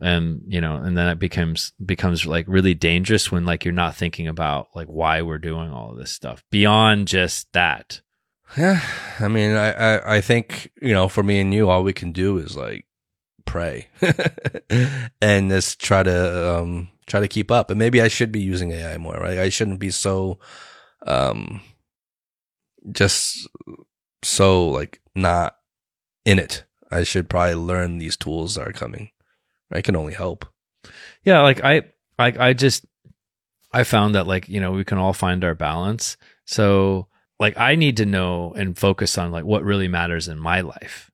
and you know and then it becomes becomes like really dangerous when like you're not thinking about like why we're doing all of this stuff beyond just that Yeah, I mean, I, I, I think you know, for me and you, all we can do is like pray [laughs] and just try to um try to keep up. And maybe I should be using AI more, right? I shouldn't be so um just so like not in it. I should probably learn these tools that are coming. I can only help. yeah like i i, I just i found that like you know we can all find our balance so like i need to know and focus on like what really matters in my life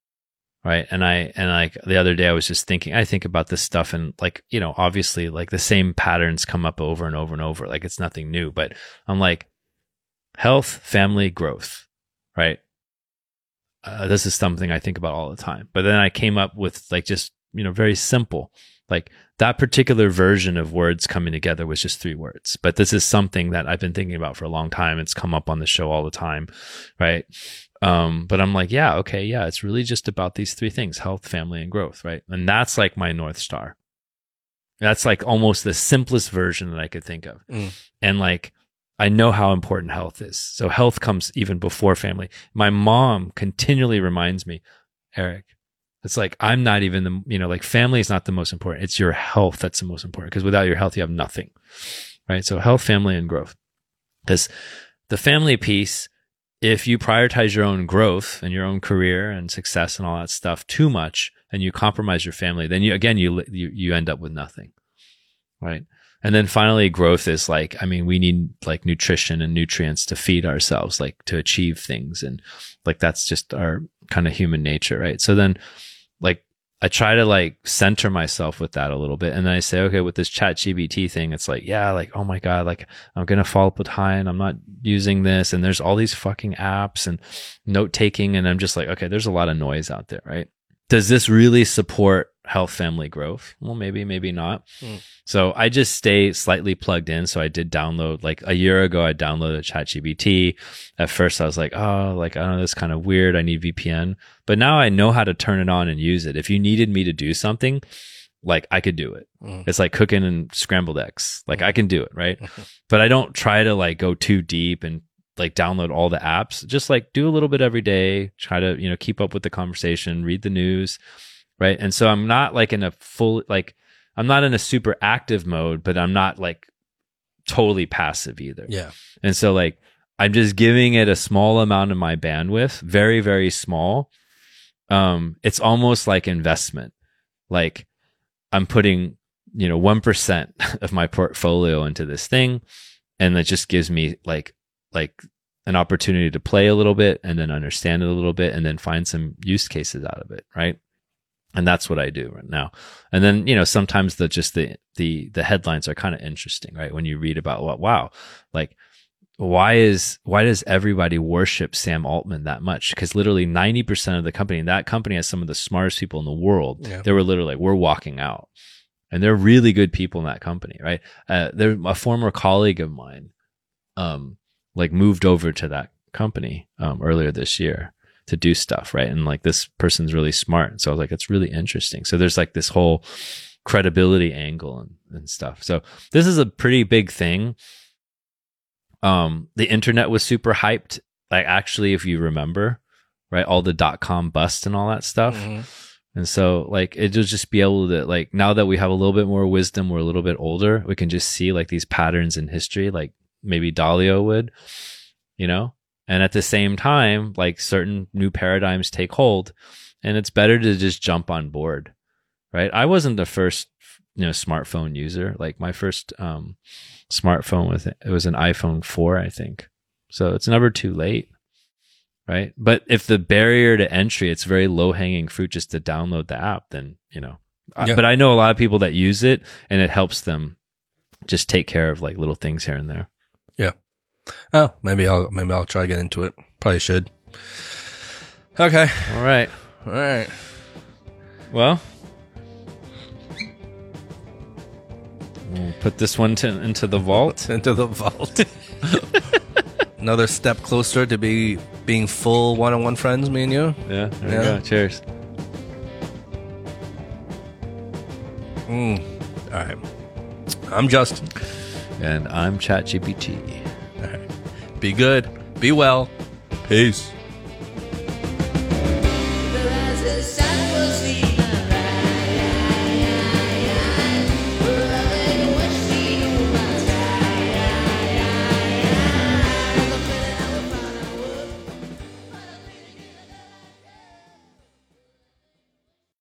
right? And i and like the other day i was just thinking i think about this stuff and like you know obviously like the same patterns come up over and over and over like it's nothing new but i'm like health family growth right? Uh, this is something i think about all the time but then i came up with like just you know very simple like that particular version of words coming together was just three words but this is something that i've been thinking about for a long time. It's come up on the show all the time right um but i'm like yeah okay yeah it's really just about these three things health family and growth right and that's like my north star that's like almost the simplest version that i could think of Mm. and like i know how important health is so health comes even before family my mom continually reminds me eric it's like I'm not even the you know like family is not the most important. It's your health that's the most important because without your health you have nothing, right? So health, family, and growth. Because the family piece, if you prioritize your own growth and your own career and success and all that stuff too much, and you compromise your family, then you again you you you end up with nothing, right? And then finally, growth is like I mean we need like nutrition and nutrients to feed ourselves, like to achieve things, and like that's just our kind of human nature, right? So then like I try to like center myself with that a little bit. And then I say, okay, with this chat GBT thing, it's like, yeah, like, oh my God, like I'm going to fall behind. I'm not using this. And there's all these fucking apps and note taking. And I'm just like, okay, there's a lot of noise out there, right? Does this really support health family growth? Well, maybe, maybe not. Hmm. So I just stay slightly plugged in. So I did download like a year ago, I downloaded ChatGPT. At first I was like, oh, like, I don't know, this is kind of weird. I need VPN. But now I know how to turn it on and use it. If you needed me to do something, like I could do it. Mm. It's like cooking and scrambled eggs. Like I can do it, right? [laughs] but I don't try to like go too deep and like download all the apps. Just like do a little bit every day, try to, you know, keep up with the conversation, read the news, right? And so I'm not like in a full like I'm not in a super active mode, but I'm not like totally passive either. Yeah. And so like I'm just giving it a small amount of my bandwidth, very very small. Um it's almost like investment. Like I'm putting, you know, 1% [laughs] of my portfolio into this thing and that just gives me like like an opportunity to play a little bit and then understand it a little bit and then find some use cases out of it, right? And that's what I do right now. And then, you know, sometimes the just the the the headlines are kind of interesting, right? When you read about what wow, like why is why does everybody worship Sam Altman that much? Because literally ninety percent of the company, and that company has some of the smartest people in the world. Yeah. They were literally like, we're walking out, and they're really good people in that company, right? Uh, they're a former colleague of mine, um, like moved over to that company um, earlier this year to do stuff, right? And like this person's really smart, so I was like, it's really interesting. So there's like this whole credibility angle and, and stuff. So this is a pretty big thing um the internet was super hyped like actually if you remember right all the dot com bust and all that stuff Mhm. and so like it'll just be able to like now that we have a little bit more wisdom we're a little bit older we can just see like these patterns in history like maybe dalio would you know and at the same time like certain new paradigms take hold and it's better to just jump on board right i wasn't the first you know smartphone user like my first um smartphone with it. Was an iPhone 4, I think. So it's never too late. Right. But if the barrier to entry, it's very low hanging fruit just to download the app, then, you know, I- but I know a lot of people that use it and it helps them just take care of like little things here and there. Oh, maybe I'll maybe I'll try to get into it. Probably should. Okay. All right. All right. Well, we'll put this one to, into the vault. [laughs] Into the vault. [laughs] Another step closer to be being full one-on-one friends, me and you. Yeah. There Yeah. go. Cheers. Mm. All right. I'm Justin. And I'm ChatGPT. Be good. Be well. Peace.